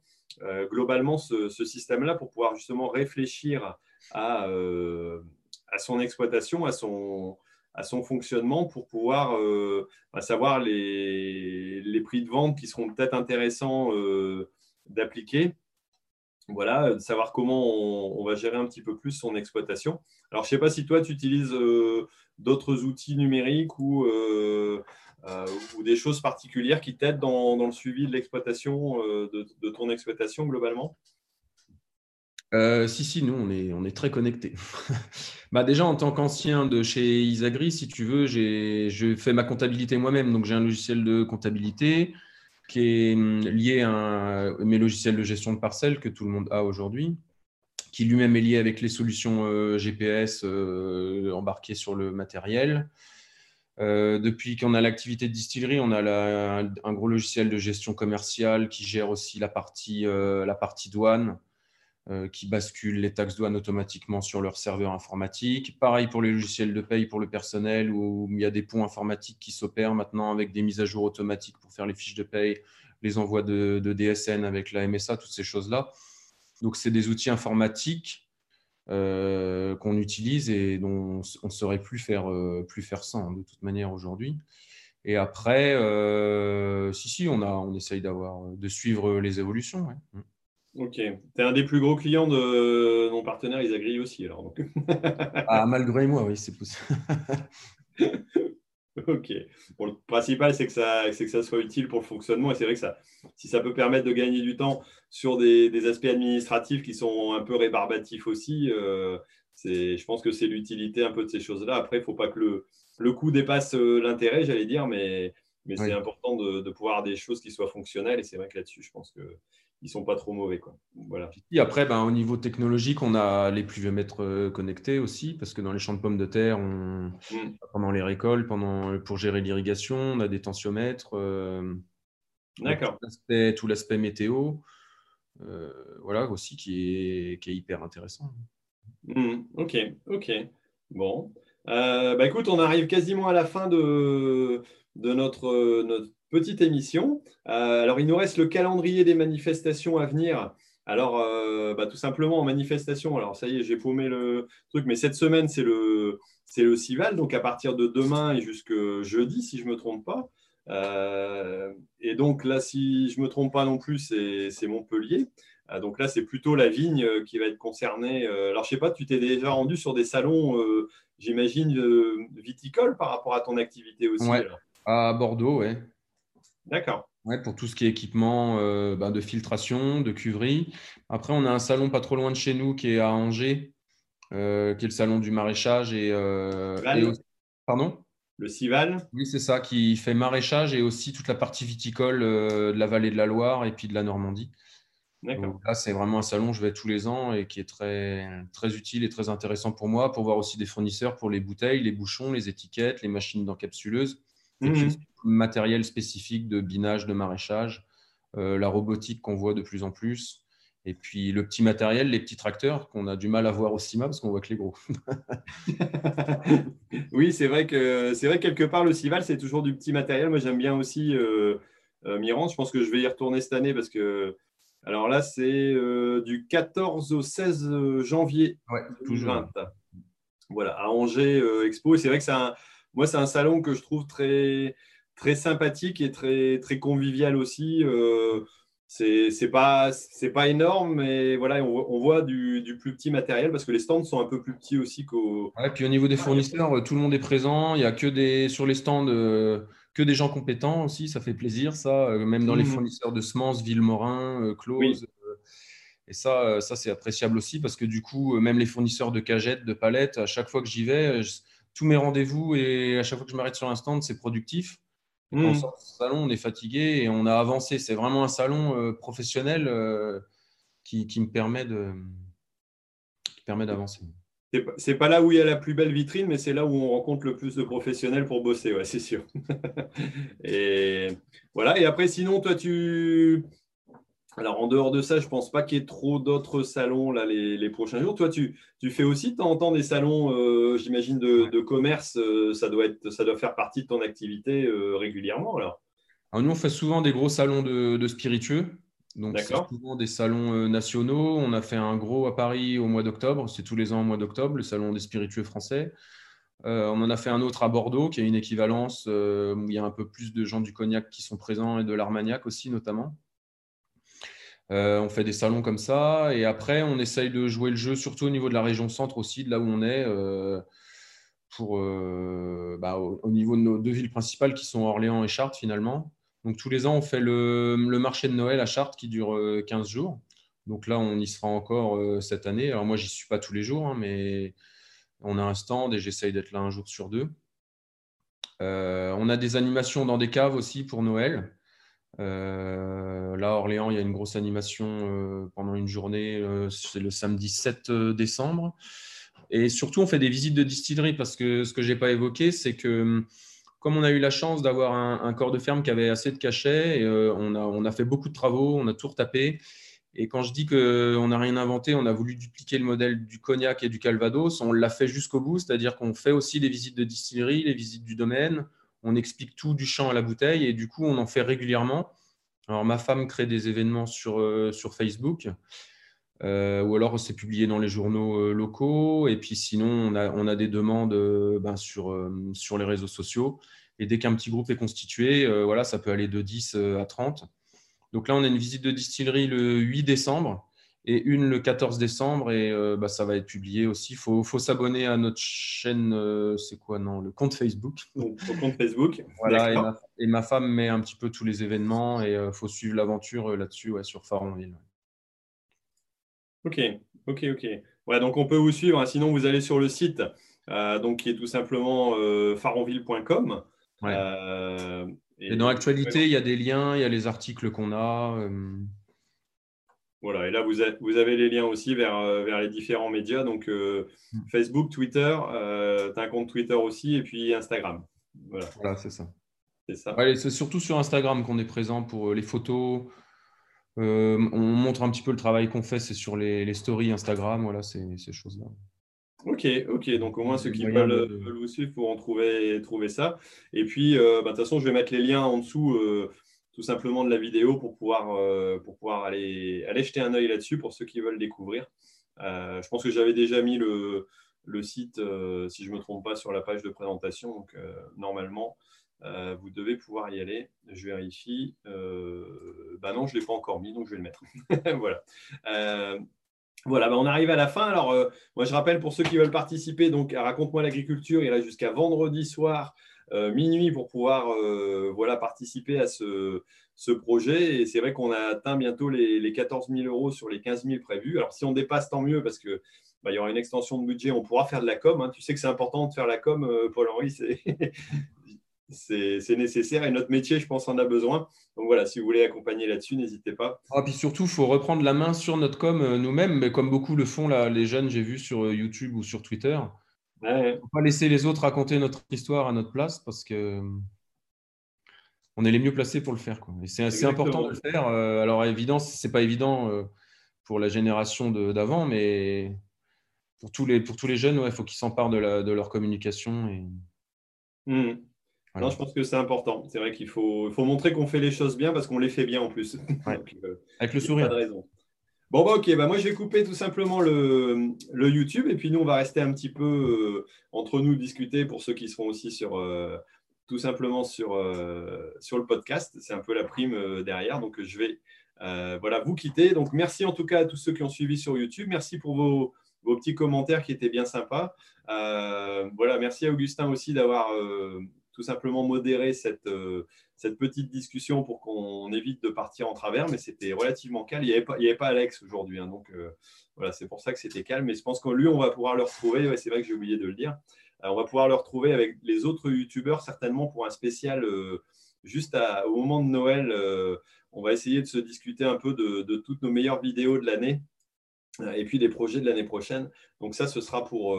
globalement ce, système-là pour pouvoir justement réfléchir euh, à, son exploitation, à son, à son fonctionnement pour pouvoir euh, savoir les, les, prix de vente qui seront peut-être intéressants euh, d'appliquer. Voilà, de savoir comment on, va gérer un petit peu plus son exploitation. Alors, je ne sais pas si toi, tu utilises d'autres outils numériques ou, ou, des choses particulières qui t'aident dans, le suivi de l'exploitation, de, de, ton exploitation globalement? Euh, si, si, nous, on est, on est très connectés. bah, déjà, en tant qu'ancien de chez Isagri, si tu veux, je fais ma comptabilité moi-même. Donc, j'ai un logiciel de comptabilité qui est hum, lié à mes logiciels de gestion de parcelles que tout le monde a aujourd'hui, qui lui-même est lié avec les solutions euh, GPS euh, embarquées sur le matériel. Depuis qu'on a l'activité de distillerie, on a un gros logiciel de gestion commerciale qui gère aussi la partie, la partie douane euh, qui basculent les taxes douanes automatiquement sur leur serveur informatique. Pareil pour les logiciels de paye pour le personnel, où il y a des ponts informatiques qui s'opèrent maintenant avec des mises à jour automatiques pour faire les fiches de paye, les envois de, DSN avec la MSA, toutes ces choses-là. Donc, c'est des outils informatiques euh, qu'on utilise et dont on ne saurait plus faire, euh, plus faire sans, hein, de toute manière, aujourd'hui. Et après, si, si, on, a, on essaye d'avoir, de suivre les évolutions. Mm. Ok. Tu es un des plus gros clients de mon partenaire Isagri aussi, alors. ah, malgré moi, oui, c'est possible. ok. le principal, c'est que, ça, que ça soit utile pour le fonctionnement. Et c'est vrai que ça, si ça peut permettre de gagner du temps sur des, aspects administratifs qui sont un peu rébarbatifs aussi, euh, je pense que c'est l'utilité un peu de ces choses-là. Après, il ne faut pas que le, le coût dépasse euh, l'intérêt, j'allais dire, mais, mais c'est important de, de, pouvoir avoir des choses qui soient fonctionnelles. Et c'est vrai que là-dessus, je pense que ils sont pas trop mauvais. Quoi. Voilà. Et après, ben, au niveau technologique, on a les pluviomètres euh, connectés aussi, parce que dans les champs de pommes de terre, on, mm. pendant les récoltes, pendant, pour gérer l'irrigation, on a des tensiomètres. Euh, D'accord. Tout l'aspect météo, euh, voilà, aussi qui est, qui est hyper intéressant. Mm. Ok, ok. Bon. bah écoute, on arrive quasiment à la fin de, de notre, notre petite émission. Euh, alors, il nous reste le calendrier des manifestations à venir. Alors, euh, bah, tout simplement en manifestation, alors ça y est, j'ai paumé le truc, mais cette semaine, c'est le, c'est le Cival, donc à partir de demain et jusque jeudi, si je ne me trompe pas. Euh, et donc là, si je ne me trompe pas non plus, c'est, Montpellier. donc là, c'est plutôt la vigne qui va être concernée. alors, je ne sais pas, tu t'es déjà rendu sur des salons, j'imagine, viticoles par rapport à ton activité aussi. à Bordeaux, oui. D'accord. Ouais, pour tout ce qui est équipement euh, ben, de filtration, de cuverie. Après, on a un salon pas trop loin de chez nous qui est à Angers, euh, qui est le salon du maraîchage et, euh, pardon? Le Cival. Oui, c'est ça, qui fait maraîchage et aussi toute la partie viticole de la vallée de la Loire et puis de la Normandie. D'accord. Là, c'est vraiment un salon, je vais tous les ans et qui est très, très utile et très intéressant pour moi, pour voir aussi des fournisseurs pour les bouteilles, les bouchons, les étiquettes, les machines d'encapsuleuse. Mmh. Matériel spécifique de binage, de maraîchage, euh, la robotique qu'on voit de plus en plus. Et puis le petit matériel, les petits tracteurs qu'on a du mal à voir au CIMA parce qu'on voit que les gros. oui, c'est vrai que c'est vrai quelque part le Cival c'est toujours du petit matériel. Moi j'aime bien aussi euh, euh Je pense que je vais y retourner cette année parce que alors là c'est euh, du 14 au 16 janvier ouais, 2020. Voilà à Angers Expo. C'est vrai que c'est un moi c'est un salon que je trouve très très sympathique et très très convivial aussi. C'est pas c'est pas énorme mais voilà on, voit du, du, plus petit matériel parce que les stands sont un peu plus petits aussi qu'au ouais, puis au niveau des fournisseurs tout le monde est présent. Il y a que des sur les stands euh, que des gens compétents aussi. Ça fait plaisir ça euh, même dans les mmh. fournisseurs de semences Villemorin euh, Close et ça ça c'est appréciable aussi parce que du coup même les fournisseurs de cagettes de palettes à chaque fois que j'y vais tous mes rendez-vous et à chaque fois que je m'arrête sur un stand c'est productif on mmh. sort salon, on est fatigué et on a avancé. C'est vraiment un salon euh, professionnel euh, qui, me permet de permet d'avancer. C'est pas là où il y a la plus belle vitrine, mais c'est là où on rencontre le plus de professionnels pour bosser, ouais, c'est sûr. et voilà. Et après, sinon, toi, tu alors, en dehors de ça, je ne pense pas qu'il y ait trop d'autres salons là, les, prochains jours. Toi, tu, fais aussi de temps en temps des salons, euh, j'imagine, de, commerce. Euh, ça, doit être, ça doit faire partie de ton activité euh, régulièrement alors? Nous, on fait souvent des gros salons de, spiritueux. Donc, c'est souvent des salons nationaux. On a fait un gros à Paris au mois d'octobre. C'est tous les ans au mois d'octobre, le salon des spiritueux français. on en a fait un autre à Bordeaux qui a une équivalence où il y a un peu plus de gens du cognac qui sont présents et de l'armagnac aussi, notamment. Euh, on fait des salons comme ça. Et après, on essaye de jouer le jeu, surtout au niveau de la région centre aussi, de là où on est, euh, pour, euh, bah, au, niveau de nos deux villes principales qui sont Orléans et Chartres finalement. Donc tous les ans, on fait le, marché de Noël à Chartres qui dure 15 jours. Donc là, on y sera encore cette année. Alors moi, j'y suis pas tous les jours, hein, mais on a un stand et j'essaye d'être là un jour sur deux. on a des animations dans des caves aussi pour Noël. Euh, là, Orléans, il y a une grosse animation euh, pendant une journée. Euh, c'est le samedi 7 décembre. Et surtout, on fait des visites de distillerie parce que ce que je n'ai pas évoqué, c'est que comme on a eu la chance d'avoir un, corps de ferme qui avait assez de cachets, on, a, on, a, fait beaucoup de travaux, on a tout retapé. Et quand je dis qu'on n'a rien inventé, on a voulu dupliquer le modèle du cognac et du calvados, on l'a fait jusqu'au bout, c'est-à-dire qu'on fait aussi les visites de distillerie, les visites du domaine, on explique tout du champ à la bouteille et du coup, on en fait régulièrement. Alors, ma femme crée des événements sur, euh, Facebook. Euh, ou alors c'est publié dans les journaux euh, locaux. Et puis sinon, on a, des demandes ben, sur, sur les réseaux sociaux. Et dès qu'un petit groupe est constitué, voilà, ça peut aller de 10 à 30. Donc là, on a une visite de distillerie le 8 décembre et une le 14 décembre et euh, bah, ça va être publié aussi. Il faut, faut s'abonner à notre chaîne, euh, c'est quoi non, le compte Facebook. Au compte Facebook. voilà, et ma, femme met un petit peu tous les événements et il euh, faut suivre l'aventure là-dessus ouais, sur Faronville. Ok, ok, ok. Ouais, donc on peut vous suivre, hein. sinon vous allez sur le site donc, qui est tout simplement faronville.com. et, dans l'actualité, il y a des liens, il y a les articles qu'on a. Voilà, et là, vous avez, les liens aussi vers, euh, vers les différents médias, donc euh, hmm. Facebook, Twitter, euh, tu as un compte Twitter aussi, et puis Instagram. Voilà, c'est ça. C'est ça. c'est surtout sur Instagram qu'on est présent pour les photos. on montre un petit peu le travail qu'on fait, c'est sur les, stories Instagram, voilà, ces, ces choses-là. Ok, ok. Donc au moins ceux qui veulent, vous suivre pourront trouver, trouver ça. Et puis, bah, de toute façon, je vais mettre les liens en dessous tout simplement de la vidéo pour pouvoir, euh, pour pouvoir aller, aller jeter un œil là-dessus pour ceux qui veulent découvrir. Euh, je pense que j'avais déjà mis le, le site, euh, si je ne me trompe pas, sur la page de présentation. Donc, normalement, vous devez pouvoir y aller. Je vérifie. bah non, je ne l'ai pas encore mis, donc je vais le mettre. voilà. Voilà, bah on arrive à la fin. Alors, moi, je rappelle pour ceux qui veulent participer, donc Raconte-moi l'agriculture, il reste jusqu'à vendredi soir minuit pour pouvoir euh, voilà, participer à ce, projet. Et c'est vrai qu'on a atteint bientôt les, les, 14 000 euros sur les 15 000 prévus. Alors, si on dépasse, tant mieux parce que bah, y aura une extension de budget, on pourra faire de la com. Hein. Tu sais que c'est important de faire la com, euh, Paul-Henri, c'est nécessaire et notre métier, je pense, en a besoin. Donc voilà, si vous voulez accompagner là-dessus, n'hésitez pas. Ah, puis surtout, il faut reprendre la main sur notre com nous-mêmes, mais comme beaucoup le font là, les jeunes, j'ai vu sur YouTube ou sur Twitter. Il ne faut pas laisser les autres raconter notre histoire à notre place parce que on est les mieux placés pour le faire. C'est assez important de le faire. Euh, alors, évident, c'est pas évident. Euh, pour la génération d'avant, mais pour tous les, pour tous les jeunes, il faut qu'ils s'emparent de, de, leur communication. Et... Mmh. Non, je pense que c'est important. C'est vrai qu'il faut, faut montrer qu'on fait les choses bien parce qu'on les fait bien en plus. Euh, Avec le sourire. Bon, bah, ok, bah, moi je vais couper tout simplement le, YouTube et puis nous on va rester un petit peu euh, entre nous discuter pour ceux qui seront aussi sur, euh, tout simplement sur, sur le podcast. C'est un peu la prime derrière. Donc je vais voilà, vous quitter. Donc merci en tout cas à tous ceux qui ont suivi sur YouTube. Merci pour vos, vos petits commentaires qui étaient bien sympas. voilà, merci à Augustin aussi d'avoir tout simplement modérer cette, euh, cette petite discussion pour qu'on évite de partir en travers, mais c'était relativement calme. Il n'y avait, pas, Alex aujourd'hui, hein, donc euh, voilà, c'est pour ça que c'était calme. Mais je pense que lui, on va pouvoir le retrouver. c'est vrai que j'ai oublié de le dire. Euh, on va pouvoir le retrouver avec les autres youtubeurs certainement pour un spécial juste au moment de Noël. on va essayer de se discuter un peu de, toutes nos meilleures vidéos de l'année et puis des projets de l'année prochaine. Donc ça, ce sera pour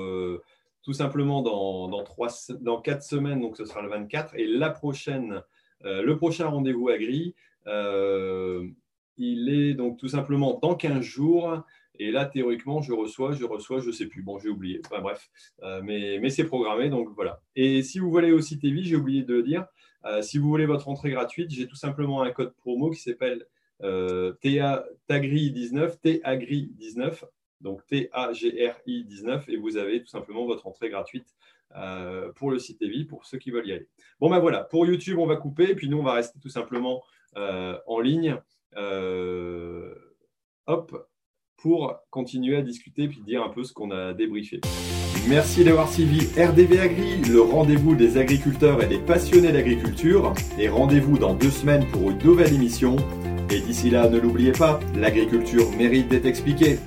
tout simplement dans, dans, dans quatre semaines, donc ce sera le 24. Et la prochaine, euh, le prochain rendez-vous à Gris, euh, il est donc tout simplement dans 15 jours. Et là, théoriquement, je reçois, je reçois, je ne sais plus. Bon, j'ai oublié. Enfin bref, euh, mais, mais c'est programmé, donc voilà. Et si vous voulez aussi TV, j'ai oublié de le dire. si vous voulez votre entrée gratuite, j'ai tout simplement un code promo qui s'appelle TAGRI19, TAGRI19 donc T-A-G-R-I 19, et vous avez tout simplement votre entrée gratuite euh, pour le site EVI pour ceux qui veulent y aller. Bon ben voilà, pour YouTube, on va couper, et puis nous, on va rester tout simplement euh, en ligne. Euh, hop, pour continuer à discuter puis dire un peu ce qu'on a débriefé. Merci d'avoir suivi RDV Agri, le rendez-vous des agriculteurs et des passionnés d'agriculture. Et rendez-vous dans deux semaines pour une nouvelle émission. Et d'ici là, ne l'oubliez pas, l'agriculture mérite d'être expliquée.